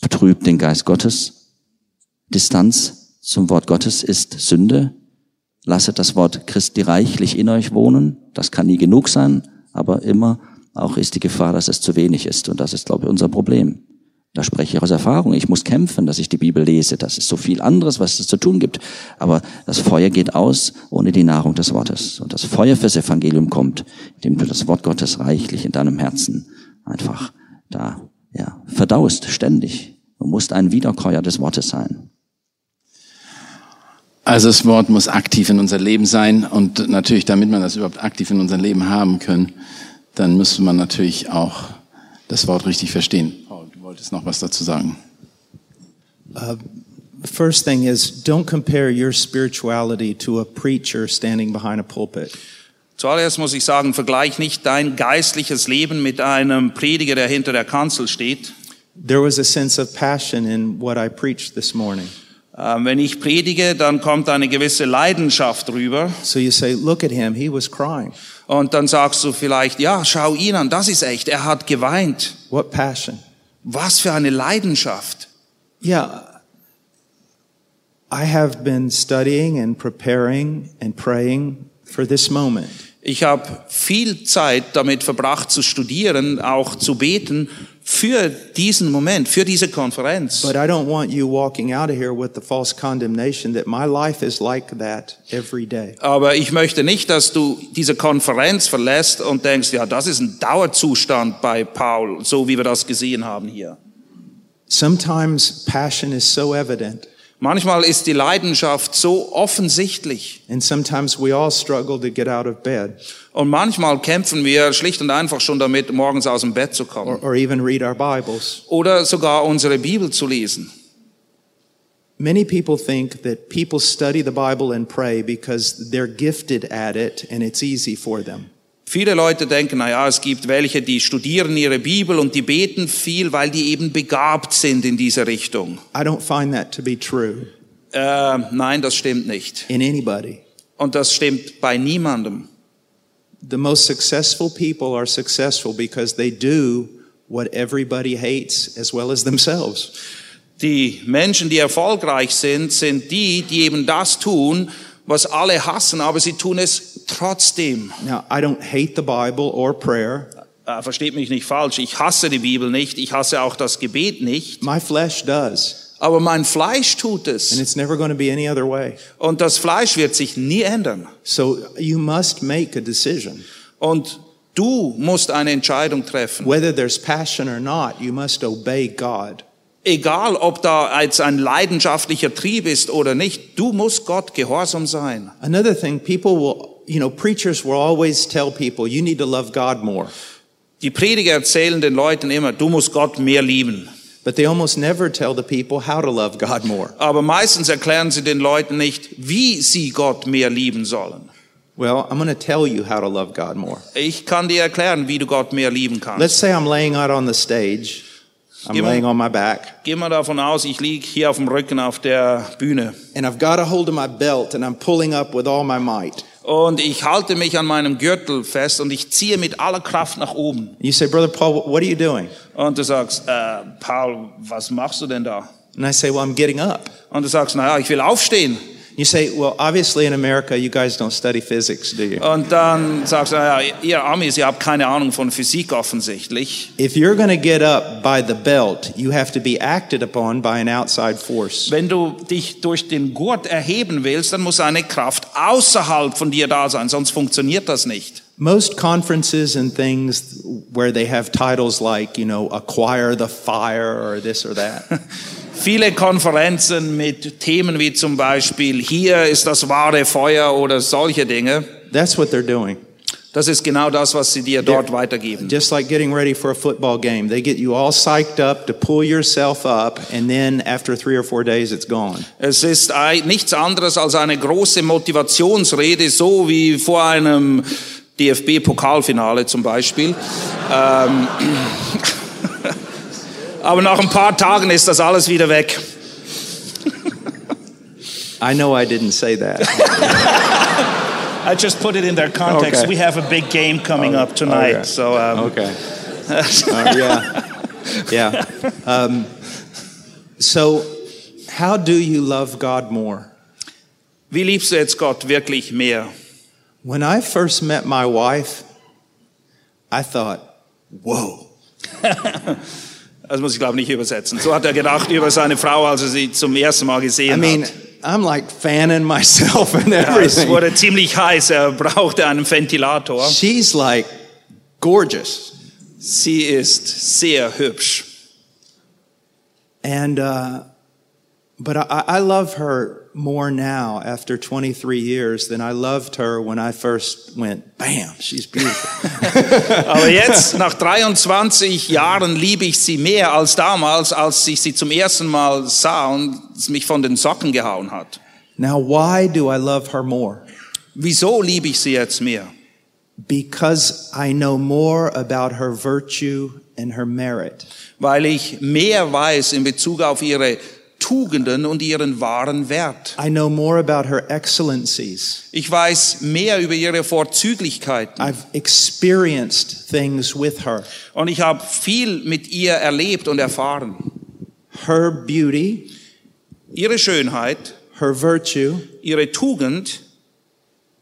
betrübt den Geist Gottes. Distanz zum Wort Gottes ist Sünde. Lasset das Wort Christi reichlich in euch wohnen. Das kann nie genug sein, aber immer auch ist die Gefahr, dass es zu wenig ist. Und das ist, glaube ich, unser Problem. Da spreche ich aus Erfahrung. Ich muss kämpfen, dass ich die Bibel lese. Das ist so viel anderes, was es zu tun gibt. Aber das Feuer geht aus ohne die Nahrung des Wortes. Und das Feuer fürs Evangelium kommt, indem du das Wort Gottes reichlich in deinem Herzen einfach da ja, verdaust ständig. Du musst ein Wiederkäuer des Wortes sein. Also das Wort muss aktiv in unser Leben sein und natürlich, damit man das überhaupt aktiv in unser Leben haben können, dann müsste man natürlich auch das Wort richtig verstehen. Paul, du wolltest noch was dazu sagen. Uh, first thing is, don't compare your spirituality to a preacher standing behind a pulpit. Zuallererst muss ich sagen, vergleich nicht dein geistliches Leben mit einem Prediger, der hinter der Kanzel steht. There was a sense of passion in what I preached this morning. Ähm, wenn ich predige, dann kommt eine gewisse Leidenschaft rüber. So you say, look at him, he was crying. Und dann sagst du vielleicht, ja, schau ihn an, das ist echt, er hat geweint. What passion? Was für eine Leidenschaft. Yeah. I have been studying and preparing and praying for this moment. Ich habe viel Zeit damit verbracht zu studieren, auch zu beten für diesen Moment, für diese Konferenz. But I don't want you walking out of here with the false condemnation that my life is like that every day. Aber ich möchte nicht, dass du diese Konferenz verlässt und denkst, ja, das ist ein Dauerzustand bei Paul, so wie wir das gesehen haben hier. Sometimes passion is so evident. Manchmal ist die Leidenschaft so offensichtlich. And sometimes we all struggle to get out of bed Und manchmal kämpfen wir schlicht und einfach schon damit, morgens aus dem Bett zu or, kommen. or even read our Bibles. Oder sogar unsere Bibel zu lesen. Many people think that people study the Bible and pray because they're gifted at it and it's easy for them. Viele Leute denken, na ja, es gibt welche, die studieren ihre Bibel und die beten viel, weil die eben begabt sind in diese Richtung. I don't find that to be true Äh, nein, das stimmt nicht. in anybody. Und das stimmt bei niemandem. The most successful people are successful because they do what everybody hates as well as themselves. Die Menschen, die erfolgreich sind, sind die, die eben das tun, was alle hassen, aber sie tun es trotzdem. Now, I don't hate the Bible or prayer. Äh, äh versteht mich nicht falsch, ich hasse die Bibel nicht, ich hasse auch das Gebet nicht, My flesh does. Aber mein Fleisch tut And es. it's never going to be any other way. Und das Fleisch wird sich nie ändern. So you must make a decision. Und du musst eine Entscheidung treffen. Whether there's passion or not, you must obey God. Egal, ob da jetzt ein leidenschaftlicher Trieb ist oder nicht, du musst Gott gehorsam sein. Another thing, people will, you know, preachers will always tell people, you need to love God more. Die Prediger erzählen den Leuten immer, du musst Gott mehr lieben. But they almost never tell the people how to love God more. Aber meistens erklären sie den Leuten nicht, wie sie Gott mehr lieben sollen. Well, I'm going to tell you how to love God more. Ich kann dir erklären, wie du Gott mehr lieben kannst. Let's say I'm laying out on the stage. I'm me- laying on my back, Geh mal davon aus, ich liege hier auf dem Rücken auf der Bühne and I've got a hold of my belt, and I'm pulling up with all my might. Und ich halte mich an meinem Gürtel fest und ich ziehe mit aller Kraft nach oben. You say, Brother Paul, what are you doing? Und du sagst, äh, Paul, was machst du denn da? And I say, Well, I'm getting up. Und du sagst, naja, ich will aufstehen. You say, Well, obviously in America, you guys don't study physics, do you? Und dann sagst du, naja, ihr Amis, ihr habt keine Ahnung von Physik offensichtlich. If you're going to get up by the belt, you have to be acted upon by an outside force. Wenn du dich durch den Gurt erheben willst, dann muss eine Kraft außerhalb von dir da sein, sonst funktioniert das nicht. Most conferences and things where they have titles like, you know, acquire the fire or this or that. [laughs] Viele Konferenzen mit Themen wie zum Beispiel, hier ist das wahre Feuer oder solche Dinge. That's what they're doing. Das ist genau das, was sie dir dort weitergeben. Just like getting ready for a football game. They get you all psyched up to pull yourself up, and then after three or four days, it's gone. Es ist nichts anderes als eine große Motivationsrede, so wie vor einem DFB-Pokalfinale zum Beispiel. Aber nach ein paar Tagen ist das alles wieder weg. I know I didn't say that. [laughs] I just put it in their context. Okay. We have a big game coming up tonight, okay. so um, Okay. [laughs] Uh, yeah. Yeah. Um, so, how do you love God more? wie liebst du jetzt Gott wirklich mehr? When I first met my wife, I thought, whoa. [laughs] Das muss ich glaube nicht übersetzen. So hat er gedacht über seine Frau, als er sie zum ersten Mal gesehen I mean, hat. I'm like fanning myself and Ja, es everything. wurde ziemlich heiß. Er brauchte einen Ventilator. She's like gorgeous. Sie ist sehr hübsch. And, uh, but I, I love her more now after 23 years than I loved her when I first went, bam, she's beautiful. [laughs] Aber jetzt, nach 23 Jahren, liebe ich sie mehr als damals, als ich sie zum ersten Mal sah und es mich von den Socken gehauen hat. now, why do I love her more? Wieso liebe ich sie jetzt mehr? Because I know more about her virtue and her merit. Weil ich mehr weiß in Bezug auf ihre Tugenden und ihren wahren Wert. I know more about her excellencies. Ich weiß mehr über ihre Vorzüglichkeiten. I've experienced things with her. Und ich habe viel mit ihr erlebt und erfahren. Her beauty, Ihre Schönheit, her virtue ihre Tugend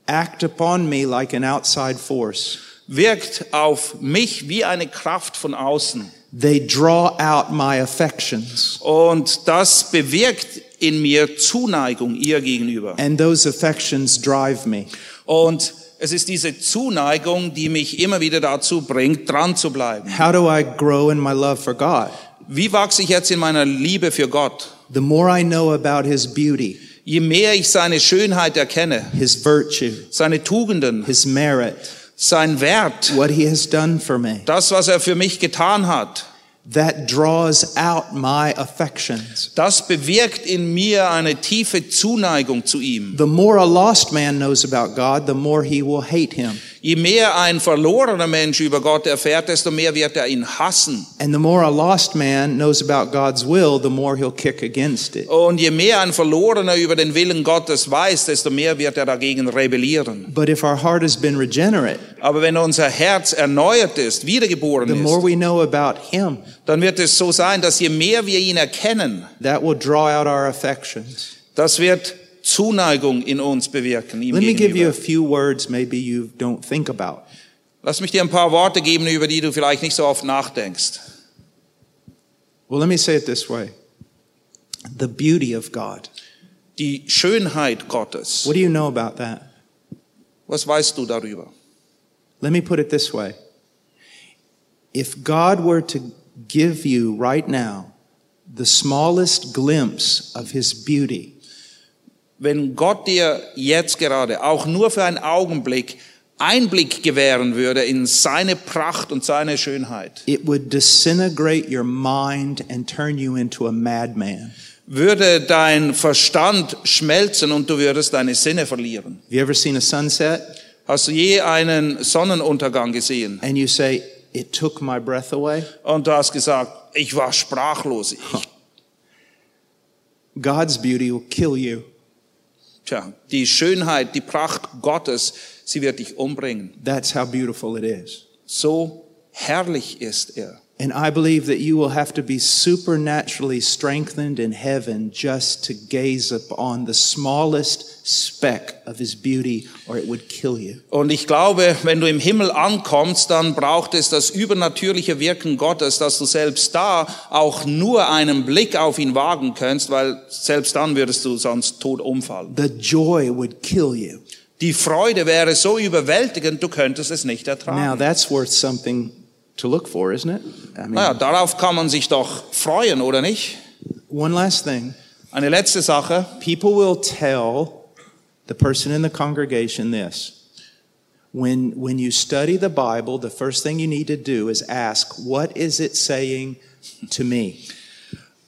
act upon me like an outside force. wirkt auf mich wie eine Kraft von außen. They draw out my affections, Und das bewirkt in mir Zuneigung ihr gegenüber. and those affections drive me. Und es ist diese Zuneigung, die mich immer wieder dazu bringt, dran zu bleiben. How do I grow in my love for God? Wie wachse ich jetzt in meiner Liebe für Gott? The more I know about His beauty, Je mehr ich seine Schönheit erkenne, His virtue, seine Tugenden, His merit, sein Wert, what He has done for me, das, was er für mich getan hat, that draws out my affections. das bewirkt in mir eine tiefe Zuneigung zu ihm. The more a lost man knows about God, the more he will hate Him. Je mehr ein verlorener Mensch über Gott erfährt, desto mehr wird er ihn hassen. And the more a lost man knows about God's will, the more he'll kick against it. Und je mehr ein Verlorener über den Willen Gottes weiß, desto mehr wird er dagegen rebellieren. But if our heart has been regenerate, Aber wenn unser Herz erneuert ist, wiedergeboren the more ist, we know about Him, dann wird es so sein, dass je mehr wir ihn erkennen, that will draw out our affections. das wird Zuneigung in uns bewirken. Ihm Let me give you a few words maybe you don't think about. Lass mich dir ein paar Worte geben, über die du vielleicht nicht so oft nachdenkst. Well, let me say it this way the beauty of God. Die Schönheit Gottes. What do you know about that? Was weißt du darüber? Let me put it this way if God were to give you right now the smallest glimpse of His beauty, Wenn Gott dir jetzt gerade auch nur für einen Augenblick Einblick gewähren würde in seine Pracht und seine Schönheit, it would disintegrate your mind and turn you into a madman. würde dein Verstand schmelzen und du würdest deine Sinne verlieren. Have you ever seen a sunset Hast du je einen Sonnenuntergang gesehen? and you say, It took my breath away? Und du hast gesagt, ich war sprachlos. Ich, God's beauty will kill you. Tja, die Schönheit, die Pracht Gottes, sie wird dich umbringen. That's how beautiful it is. So herrlich ist er. And I believe that you will have to be supernaturally strengthened in heaven just to gaze upon the smallest speck of his beauty, or it would kill you. Und ich glaube, wenn du im Himmel ankommst, dann braucht es das übernatürliche Wirken Gottes, dass du selbst da auch nur einen Blick auf ihn wagen kannst, weil selbst dann würdest du sonst tot umfallen. The joy would kill you. Die Freude wäre so überwältigend, du könntest es nicht Now, ertragen. that's worth something to look for, isn't it? I mean, Naja, darauf kann man sich doch freuen, oder nicht? one last thing. Eine letzte Sache. People will tell the person in the congregation this. When, when you study the Bible, the first thing you need to do is ask, what is it saying to me?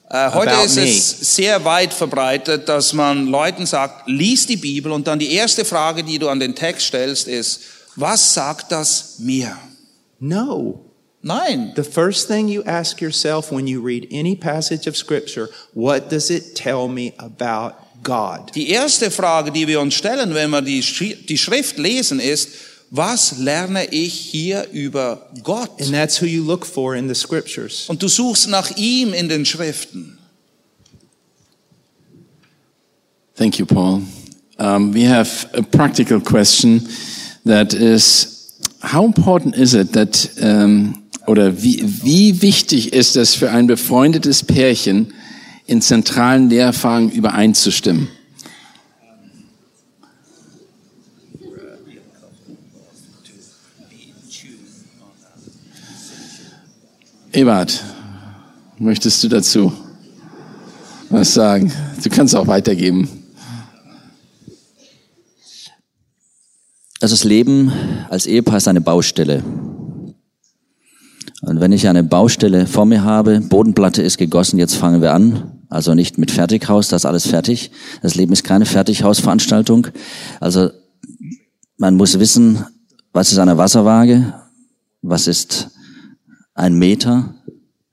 Äh, heute About ist me. es sehr weit verbreitet, dass man Leuten sagt, lies die Bibel und dann die erste Frage, die du an den Text stellst, ist, was sagt das mir? No. Nein. The first thing you ask yourself when you read any passage of Scripture, what does it tell me about God? Die erste Frage, die wir uns stellen, wenn wir die, die Schrift lesen, ist, was lerne ich hier über Gott? And that's who you look for in the Scriptures. Und du suchst nach ihm in den Schriften. Thank you, Paul. Um, we have a practical question that is, how important is it that, um, oder wie, wie wichtig ist es für ein befreundetes Pärchen, in zentralen Lehrfragen übereinzustimmen? Ebert, möchtest du dazu was sagen? Du kannst auch weitergeben. Also das Leben als Ehepaar ist eine Baustelle. Und wenn ich eine Baustelle vor mir habe, Bodenplatte ist gegossen, jetzt fangen wir an. Also nicht mit Fertighaus, das ist alles fertig. Das Leben ist keine Fertighausveranstaltung. Also man muss wissen, was ist eine Wasserwaage, was ist ein Meter,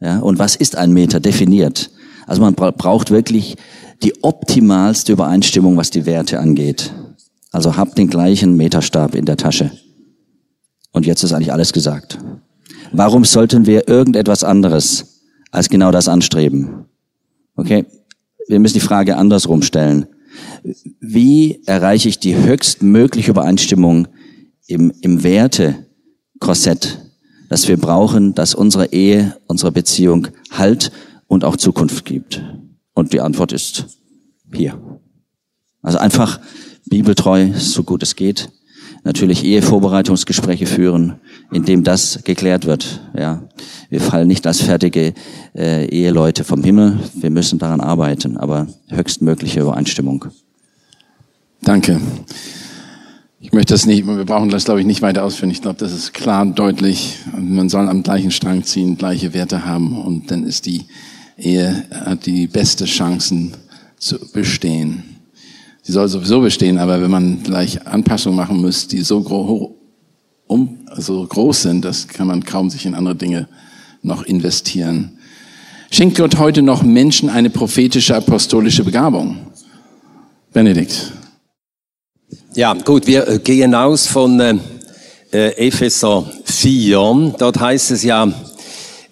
ja, und was ist ein Meter definiert. Also man bra braucht wirklich die optimalste Übereinstimmung, was die Werte angeht. Also habt den gleichen Meterstab in der Tasche. Und jetzt ist eigentlich alles gesagt. Warum sollten wir irgendetwas anderes als genau das anstreben? Okay? Wir müssen die Frage andersrum stellen. Wie erreiche ich die höchstmögliche Übereinstimmung im, im Wertekorsett, das wir brauchen, dass unsere Ehe, unsere Beziehung Halt und auch Zukunft gibt? Und die Antwort ist hier. Also einfach bibeltreu, so gut es geht. Natürlich Ehevorbereitungsgespräche führen, indem das geklärt wird. Ja, wir fallen nicht als fertige äh, Eheleute vom Himmel. Wir müssen daran arbeiten, aber höchstmögliche Übereinstimmung. Danke. Ich möchte das nicht, wir brauchen das, glaube ich, nicht weiter ausführen. Ich glaube, das ist klar deutlich. Man soll am gleichen Strang ziehen, gleiche Werte haben und dann ist die Ehe, hat die beste Chancen zu bestehen. Sie soll sowieso bestehen, aber wenn man gleich Anpassungen machen muss, die so, gro um, so groß sind, das kann man kaum sich in andere Dinge noch investieren. Schenkt Gott heute noch Menschen eine prophetische, apostolische Begabung? Benedikt. Ja, gut, wir äh, gehen aus von äh, äh, Epheser 4. Dort heißt es ja,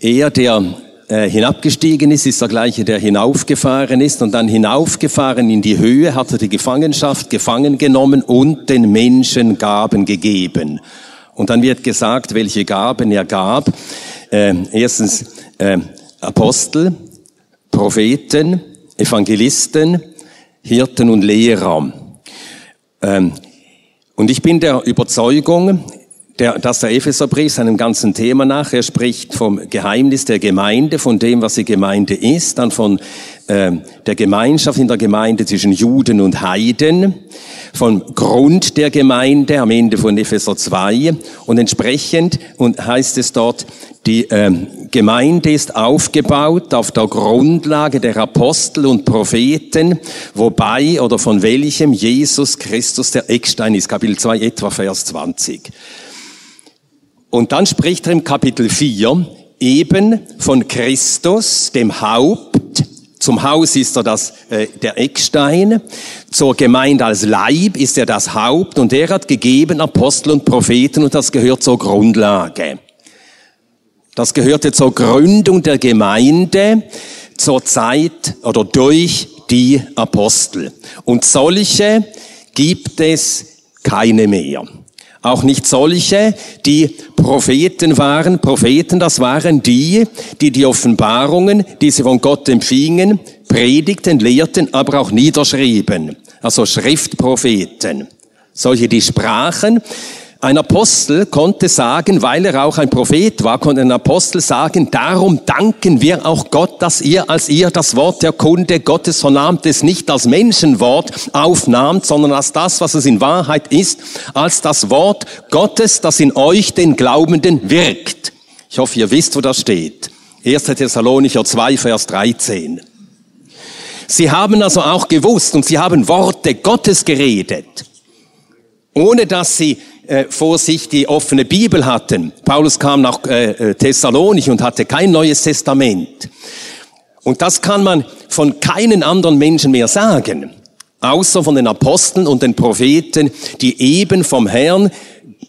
er, der äh, hinabgestiegen ist, ist der gleiche, der hinaufgefahren ist und dann hinaufgefahren in die Höhe, hat er die Gefangenschaft gefangen genommen und den Menschen Gaben gegeben. Und dann wird gesagt, welche Gaben er gab. Äh, erstens äh, Apostel, Propheten, Evangelisten, Hirten und Lehrer. Ähm, und ich bin der Überzeugung, der, dass der Epheserbrief seinem ganzen Thema nach, er spricht vom Geheimnis der Gemeinde, von dem, was die Gemeinde ist, dann von äh, der Gemeinschaft in der Gemeinde zwischen Juden und Heiden, vom Grund der Gemeinde am Ende von Epheser 2 und entsprechend und heißt es dort, die äh, Gemeinde ist aufgebaut auf der Grundlage der Apostel und Propheten, wobei oder von welchem Jesus Christus der Eckstein ist. Kapitel 2 etwa Vers 20. Und dann spricht er im Kapitel 4 eben von Christus, dem Haupt. Zum Haus ist er das, äh, der Eckstein. Zur Gemeinde als Leib ist er das Haupt. Und er hat gegeben Apostel und Propheten und das gehört zur Grundlage. Das gehörte zur Gründung der Gemeinde zur Zeit oder durch die Apostel. Und solche gibt es keine mehr. Auch nicht solche, die Propheten waren. Propheten, das waren die, die die Offenbarungen, die sie von Gott empfingen, predigten, lehrten, aber auch niederschrieben. Also Schriftpropheten. Solche, die sprachen, ein Apostel konnte sagen, weil er auch ein Prophet war, konnte ein Apostel sagen, darum danken wir auch Gott, dass ihr, als ihr das Wort der Kunde Gottes vernahmt, es nicht als Menschenwort aufnahmt, sondern als das, was es in Wahrheit ist, als das Wort Gottes, das in euch den Glaubenden wirkt. Ich hoffe, ihr wisst, wo das steht. 1. Thessalonicher 2, Vers 13. Sie haben also auch gewusst und sie haben Worte Gottes geredet, ohne dass sie äh, vor sich die offene Bibel hatten. Paulus kam nach äh, äh, Thessalonich und hatte kein neues Testament. Und das kann man von keinen anderen Menschen mehr sagen, außer von den Aposteln und den Propheten, die eben vom Herrn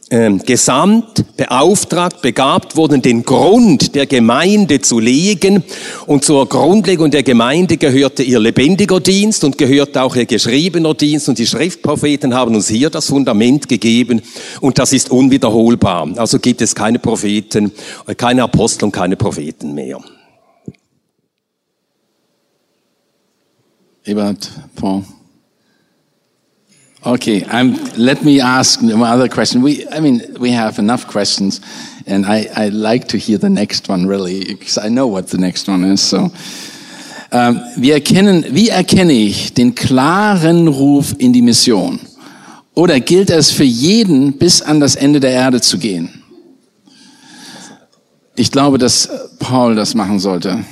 ähm, gesandt, beauftragt, begabt wurden, den Grund der Gemeinde zu legen. Und zur Grundlegung der Gemeinde gehörte ihr lebendiger Dienst und gehört auch ihr geschriebener Dienst. Und die Schriftpropheten haben uns hier das Fundament gegeben. Und das ist unwiederholbar. Also gibt es keine Propheten, keine Apostel und keine Propheten mehr. Ebert, Paul. Okay, um, let me ask another question. We, I mean, we have enough questions, and I, I like to hear the next one really, because I know what the next one is. So, um, wir erkennen, wie erkenne ich den klaren Ruf in die Mission? Oder gilt es für jeden, bis an das Ende der Erde zu gehen? Ich glaube, dass Paul das machen sollte.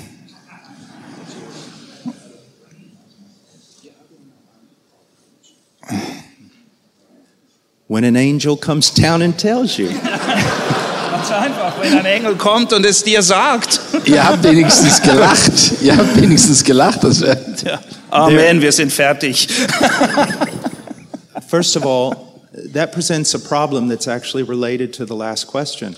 When an angel comes down and tells you. Ganz einfach, wenn ein Engel kommt und es dir sagt. Ihr habt wenigstens gelacht. Ihr habt wenigstens gelacht. Das wär, Ja. Amen, wir sind fertig. First of all, that presents a problem that's actually related to the last question.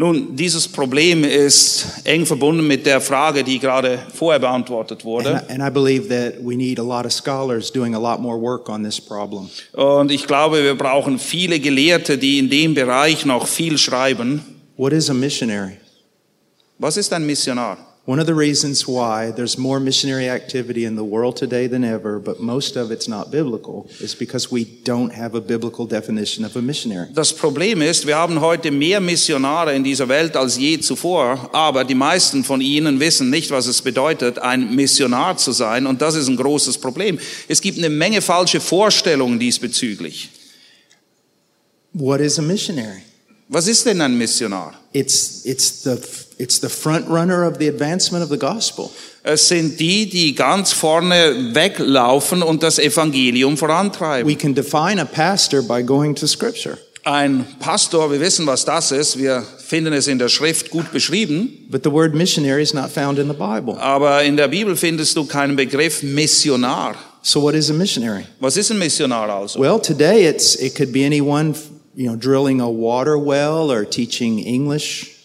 Nun, dieses Problem ist eng verbunden mit der Frage, die gerade vorher beantwortet And wurde. I, and I believe that we need a lot of scholars doing a lot more work on this problem. Und ich glaube, wir brauchen viele Gelehrte, die in dem Bereich noch viel schreiben. What is a missionary? Was ist ein Missionar? One of the reasons why there's more missionary activity in the world today than ever, but most of it's not biblical, is because we don't have a biblical definition of a missionary. Das Problem ist, wir haben heute mehr Missionare in dieser Welt als je zuvor, aber die meisten von ihnen wissen nicht, was es bedeutet, ein Missionar zu sein. Und das ist ein großes Problem. Es gibt eine Menge falsche Vorstellungen diesbezüglich. What is a missionary? Was ist denn ein Missionar? It's, it's, the, it's the front runner of the advancement of the gospel. Es sind die, die ganz vorne weglaufen und das Evangelium vorantreiben. We can define a pastor by going to scripture. Ein Pastor, wir wissen, was das ist. Wir finden es in der Schrift gut beschrieben. But the word missionary is not found in the Bible. Aber in der Bibel findest du keinen Begriff Missionar. So what is a missionary? Was ist ein Missionar also? Well, today it's it could be anyone, you know, drilling a water well or teaching English.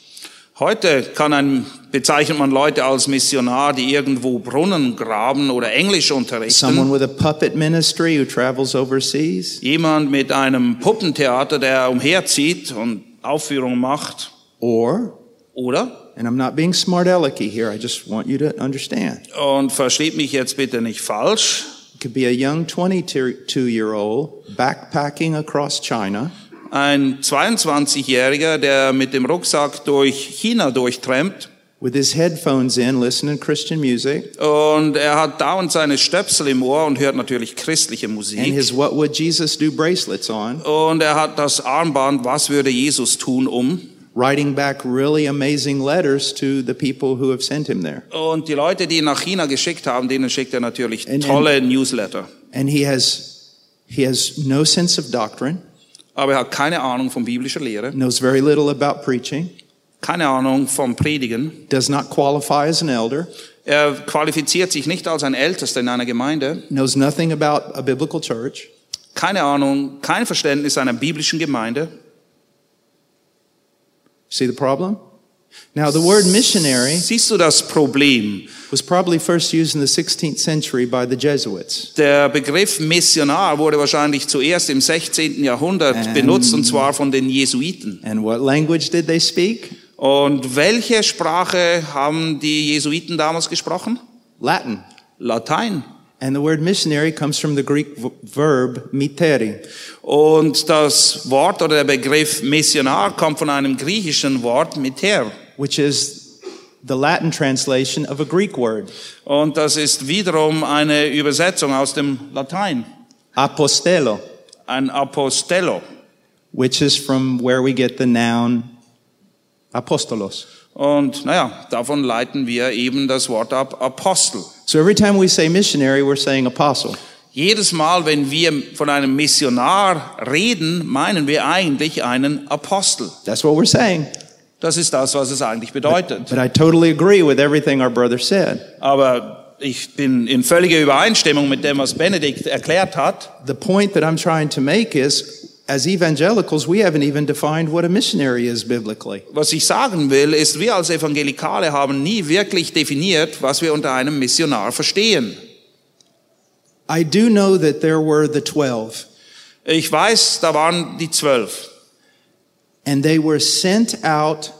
Heute kann ein, bezeichnet man Leute als Missionar, die irgendwo Brunnen graben oder Englisch Someone unterrichten. with a puppet ministry who travels overseas, Jemand mit einem Puppentheater, der umherzieht und Aufführungen macht. or Oder? and I'm not being smart alecky here. I just want you to understand. Und versteht mich jetzt bitte nicht falsch. It could be a young 22 year old backpacking across China. Ein 22-Jähriger, der mit dem Rucksack durch China durchtrampt with his headphones in, listening to Christian music, und er hat dauernd seine Stöpsel im Ohr und hört natürlich christliche and Musik. his What Would Jesus Do bracelets on, Und er hat das Armband, was würde Jesus tun, um. writing back really amazing letters to the people who have sent him there. Und die Leute, die ihn nach China geschickt haben, denen schickt er natürlich And- tolle Newsletter. And he has, he has no sense of doctrine, Aber er hat keine Ahnung von biblischer Lehre, knows very little about preaching, keine Ahnung vom Predigen. does not qualify as an elder, Er qualifiziert sich nicht als ein Ältester in einer Gemeinde. knows nothing about a biblical church, Keine Ahnung, kein Verständnis einer biblischen Gemeinde. See the problem? Now, the word missionary Siehst du das Problem? was probably first used in the 16th century by the Jesuits. Der Begriff Missionar wurde wahrscheinlich zuerst im 16. Jahrhundert Ähm. benutzt und zwar von den Jesuiten. And what language did they speak? Und welche Sprache haben die Jesuiten damals gesprochen? Latin. Latein. And the word missionary comes from the Greek v- verb miteri. Und das Wort oder der Begriff Missionar kommt von einem griechischen Wort miter. Which is the Latin translation of a Greek word, Und das ist wiederum eine Übersetzung aus dem Latein. apostello, Ein Apostello. which is from where we get the noun apostolos. Und naja, davon leiten wir eben das Wort ab Apostel. So every time we say missionary, we're saying apostle. Jedes Mal, wenn wir von einem Missionar reden, meinen wir eigentlich einen Apostel. That's what we're saying. Das ist das, was es eigentlich bedeutet. But I totally agree with everything our brother said. Aber ich bin in völliger Übereinstimmung mit dem, was Benedikt erklärt hat. The point that I'm trying to make is as evangelicals, we haven't even defined what a missionary is biblically. Was ich sagen will, ist, wir als Evangelikale haben nie wirklich definiert, was wir unter einem Missionar verstehen. I do know that there were the 12, Ich weiß, da waren die zwölf. And they were sent out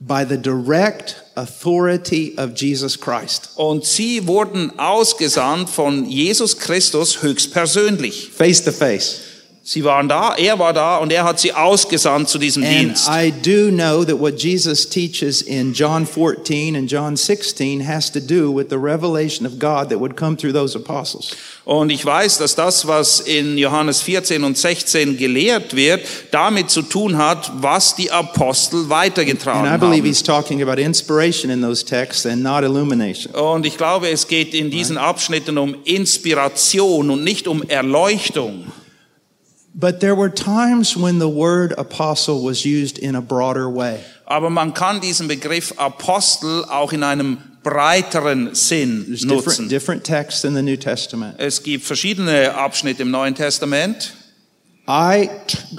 by the direct authority of Jesus Christ, Und sie wurden ausgesandt von Jesus Christus höchstpersönlich. face to face. Sie waren da, er war da und er hat sie ausgesandt zu diesem And Dienst. I do know that what Jesus teaches in John 14 and John 16 has to do with the revelation of God that would come through those apostles. Und ich weiß, dass das, was in Johannes 14 und 16 gelehrt wird, damit zu tun hat, was die Apostel And weitergetragen I believe haben. he's talking about inspiration in those texts and not illumination. Und ich glaube, es geht in diesen Abschnitten um Inspiration und nicht um Erleuchtung. But there were times when the word apostle was used in a broader way. Aber man kann diesen Begriff Apostel auch in einem breiteren Sinn There's different, nutzen. different texts in the New Testament. Es gibt verschiedene Abschnitte im Neuen Testament. I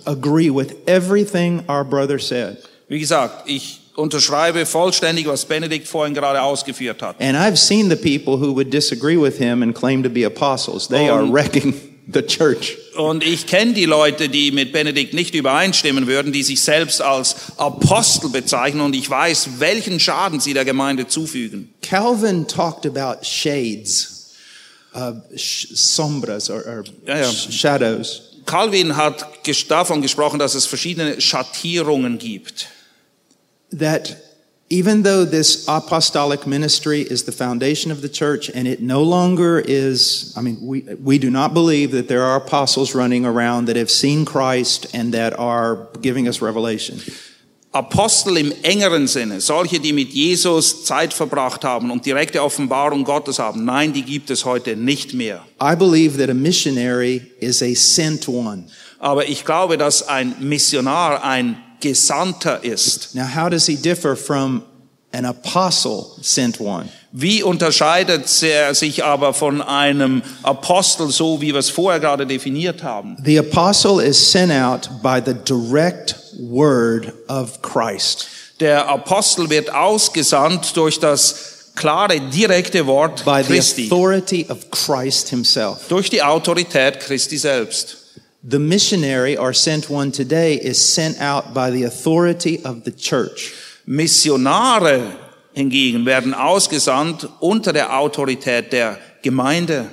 agree with everything our brother said. Wie gesagt, ich unterschreibe vollständig, was Benedikt vorhin gerade ausgeführt hat. And I've seen the people who would disagree with him and claim to be apostles. They are Um, wrecking the church. Und ich kenne die Leute, die mit Benedikt nicht übereinstimmen würden, die sich selbst als Apostel bezeichnen und ich weiß, welchen Schaden sie der Gemeinde zufügen. Calvin talked about shades, uh, sh- sombras or, or Ja, ja. sh- shadows. Calvin hat davon gesprochen, dass es verschiedene Schattierungen gibt. That even though this apostolic ministry is the foundation of the church and it no longer is, I mean, we, we do not believe that there are apostles running around that have seen Christ and that are giving us revelation. Apostel im engeren Sinne, solche, die mit Jesus Zeit verbracht haben und direkte Offenbarung Gottes haben, nein, die gibt es heute nicht mehr. I believe that a missionary is a sent one. Aber ich glaube, dass ein Missionar ein Gesandter ist. Now, how does he differ from an apostle sent one? Wie unterscheidet er sich aber von einem Apostel, so wie wir es vorher gerade definiert haben? The apostle is sent out by the direct word of Christ, Der Apostel wird ausgesandt durch das klare, direkte Wort by the Christi, authority of Christ himself. durch die Autorität Christi selbst. The missionary or sent one today is sent out by the authority of the church. Missionare hingegen werden ausgesandt unter der Autorität der Gemeinde.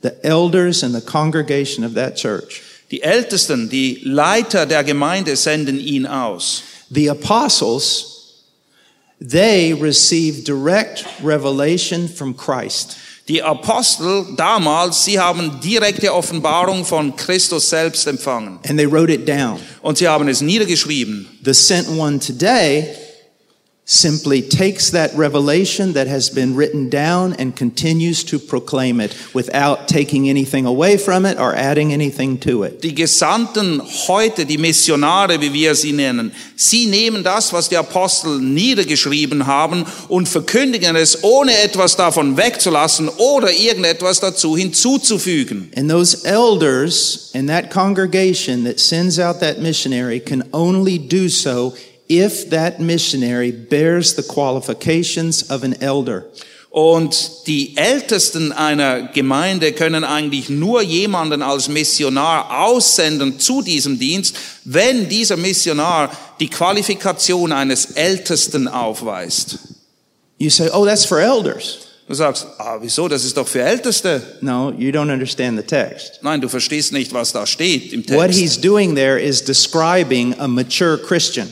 The elders and the congregation of that church. Die Ältesten, die Leiter der Gemeinde senden ihn aus. The apostles, they received direct revelation from Christ. Die Apostel damals, sie haben direkte Offenbarung von Christus selbst empfangen. And they wrote it down. Und sie haben es niedergeschrieben. The sent one today simply takes that revelation that has been written down and continues to proclaim it without taking anything away from it or adding anything to it. Die Gesandten heute, die Missionare, wie wir sie nennen, sie nehmen das, was die Apostel niedergeschrieben haben und verkündigen es, ohne etwas davon wegzulassen oder irgendetwas dazu hinzuzufügen. And those elders in that congregation that sends out that missionary can only do so if that missionary bears the qualifications of an elder. Und die Ältesten einer Gemeinde können eigentlich nur jemanden als Missionar aussenden zu diesem Dienst, wenn dieser Missionar die Qualifikation eines Ältesten aufweist. You say, oh, that's for elders. Du sagst, ah, wieso? Das ist doch für Älteste. No, you don't understand the text. Nein, du verstehst nicht, was da steht im What Text. he's doing there is describing a mature Christian.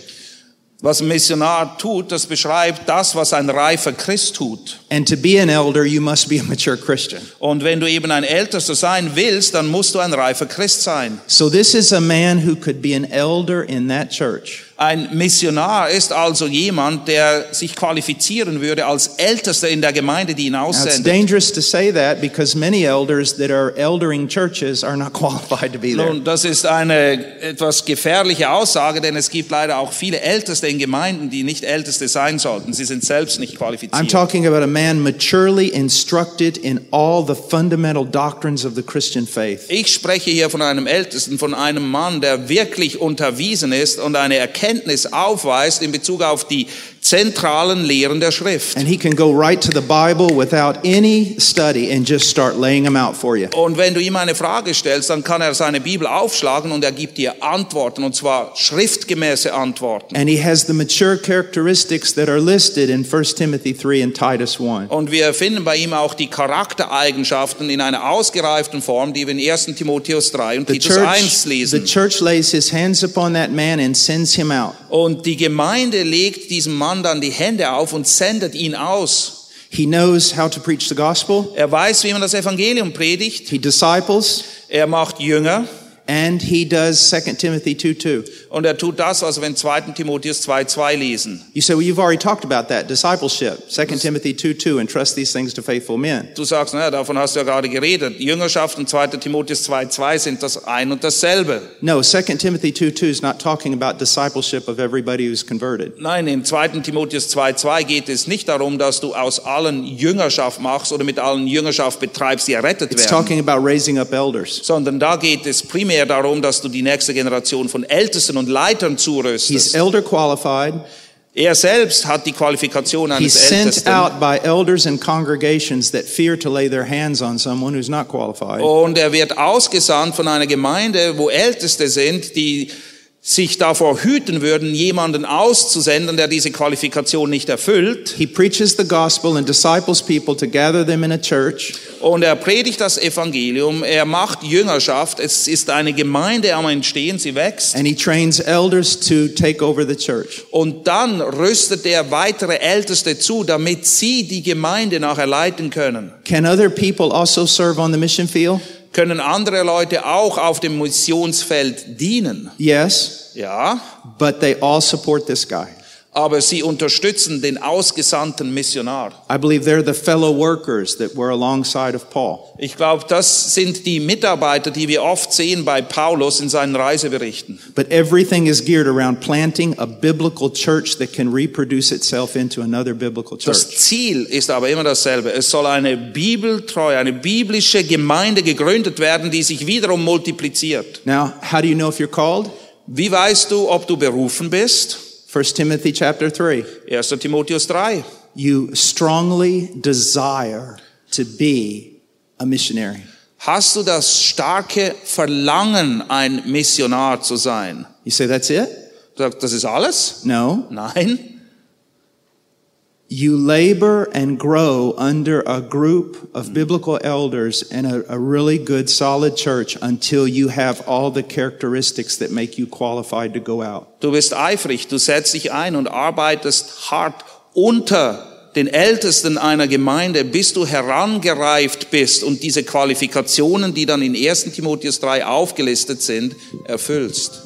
Was ein Missionar tut, das beschreibt das, was ein reifer Christ tut. And to be an elder, you must be a mature Christian. Und wenn du eben ein Ältester sein willst, dann musst du ein reifer Christ sein. So this is a man who could be an elder in that church. Ein Missionar ist also jemand, der sich qualifizieren würde als Ältester in der Gemeinde, die ihn Now, it's aussendet. dangerous to say that because many elders that are eldering churches are not [laughs] qualified to be there. Nun, das ist eine etwas gefährliche Aussage, denn es gibt leider auch viele Älteste in Gemeinden, die nicht Älteste sein sollten. Sie sind selbst nicht I'm qualifiziert. talking about a man maturely instructed in all the fundamental doctrines of the Christian faith. Ich spreche hier von einem Ältesten, von einem Mann, der wirklich unterwiesen ist und eine Erkenntnis aufweist in Bezug auf die zentralen Lehren der Schrift. And he can go right to the Bible without any study and just start laying them out for you. Und wenn du ihm eine Frage stellst, dann kann er seine Bibel aufschlagen und er gibt dir Antworten, und zwar schriftgemäße Antworten. And he has the mature characteristics that are listed in 1 Timothy 3 and Titus 1. Und wir finden bei ihm auch die Charaktereigenschaften in einer ausgereiften Form, die wir in 1. Timotheus 3 und The Titus church, 1 the lesen. church lays his hands upon that man and sends him out. Und die Gemeinde legt diesem Mann dann die Hände auf und sendet ihn aus. He knows how to preach the gospel. Er weiß, wie man das Evangelium predigt. He disciples Er macht Jünger. And he does 2 Timothy 2 2. Und er tut das, was wir in 2. Timotheus 2,2 lesen. You say, well, you've already talked about that discipleship. 2 Timothy 2 2, and trust these things to faithful men. Du sagst, naja, davon hast du ja gerade geredet. Jüngerschaft und 2. Timotheus 2,2 sind das ein und dasselbe. No, 2 Timothy 2 2 is not talking about discipleship of everybody who's converted. Nein, im 2. Timotheus 2,2 geht es nicht darum, dass du aus allen Jüngerschaft machst oder mit allen Jüngerschaft betreibst, die errettet It's werden. talking about raising up elders. Sondern da geht es primär darum, dass du die nächste Generation von Ältesten und Leitern He's zurüstest. elder qualified. Er selbst hat die Qualifikation He's eines sent Ältesten. out by elders and congregations that fear to lay their hands on someone who's not qualified. Und er wird ausgesandt von einer Gemeinde, wo Älteste sind, die sich davor hüten würden, jemanden auszusenden, der diese Qualifikation nicht erfüllt. He preaches the gospel and disciples people to gather them in a church. Und er predigt das Evangelium, er macht Jüngerschaft, es ist eine Gemeinde am Entstehen, sie wächst. And he trains elders to take over the church. Und dann rüstet er weitere Älteste zu, damit sie die Gemeinde nachher leiten können. Can other people also serve on the mission field? Können andere Leute auch auf dem Missionsfeld dienen? Yes, Ja, but they all support this guy. Aber sie unterstützen den ausgesandten Missionar. I believe they're the fellow workers that were alongside of Paul. Ich glaube, das sind die Mitarbeiter, die wir oft sehen bei Paulus in seinen Reiseberichten. But everything is geared around planting a biblical church that can reproduce itself into another biblical Das church. Ziel ist aber immer dasselbe. Es soll eine bibeltreue, eine biblische Gemeinde gegründet werden, die sich wiederum multipliziert. Now, how do you know if you're called? Wie weißt du, ob du berufen bist? 1 Timothy chapter 3. 1. Timotheus 3. You strongly desire to be a missionary. Hast du das starke Verlangen, ein Missionar zu sein? You say, that's it? Das ist alles? No. Nein. You labor and grow under a group of biblical elders and a, a really good, solid church until you have all the characteristics that make you qualified to go out. Du bist eifrig, du setzt dich ein und arbeitest hart unter den Ältesten einer Gemeinde, bis du herangereift bist und diese Qualifikationen, die dann in 1 Timotheus 3 aufgelistet sind, erfüllst.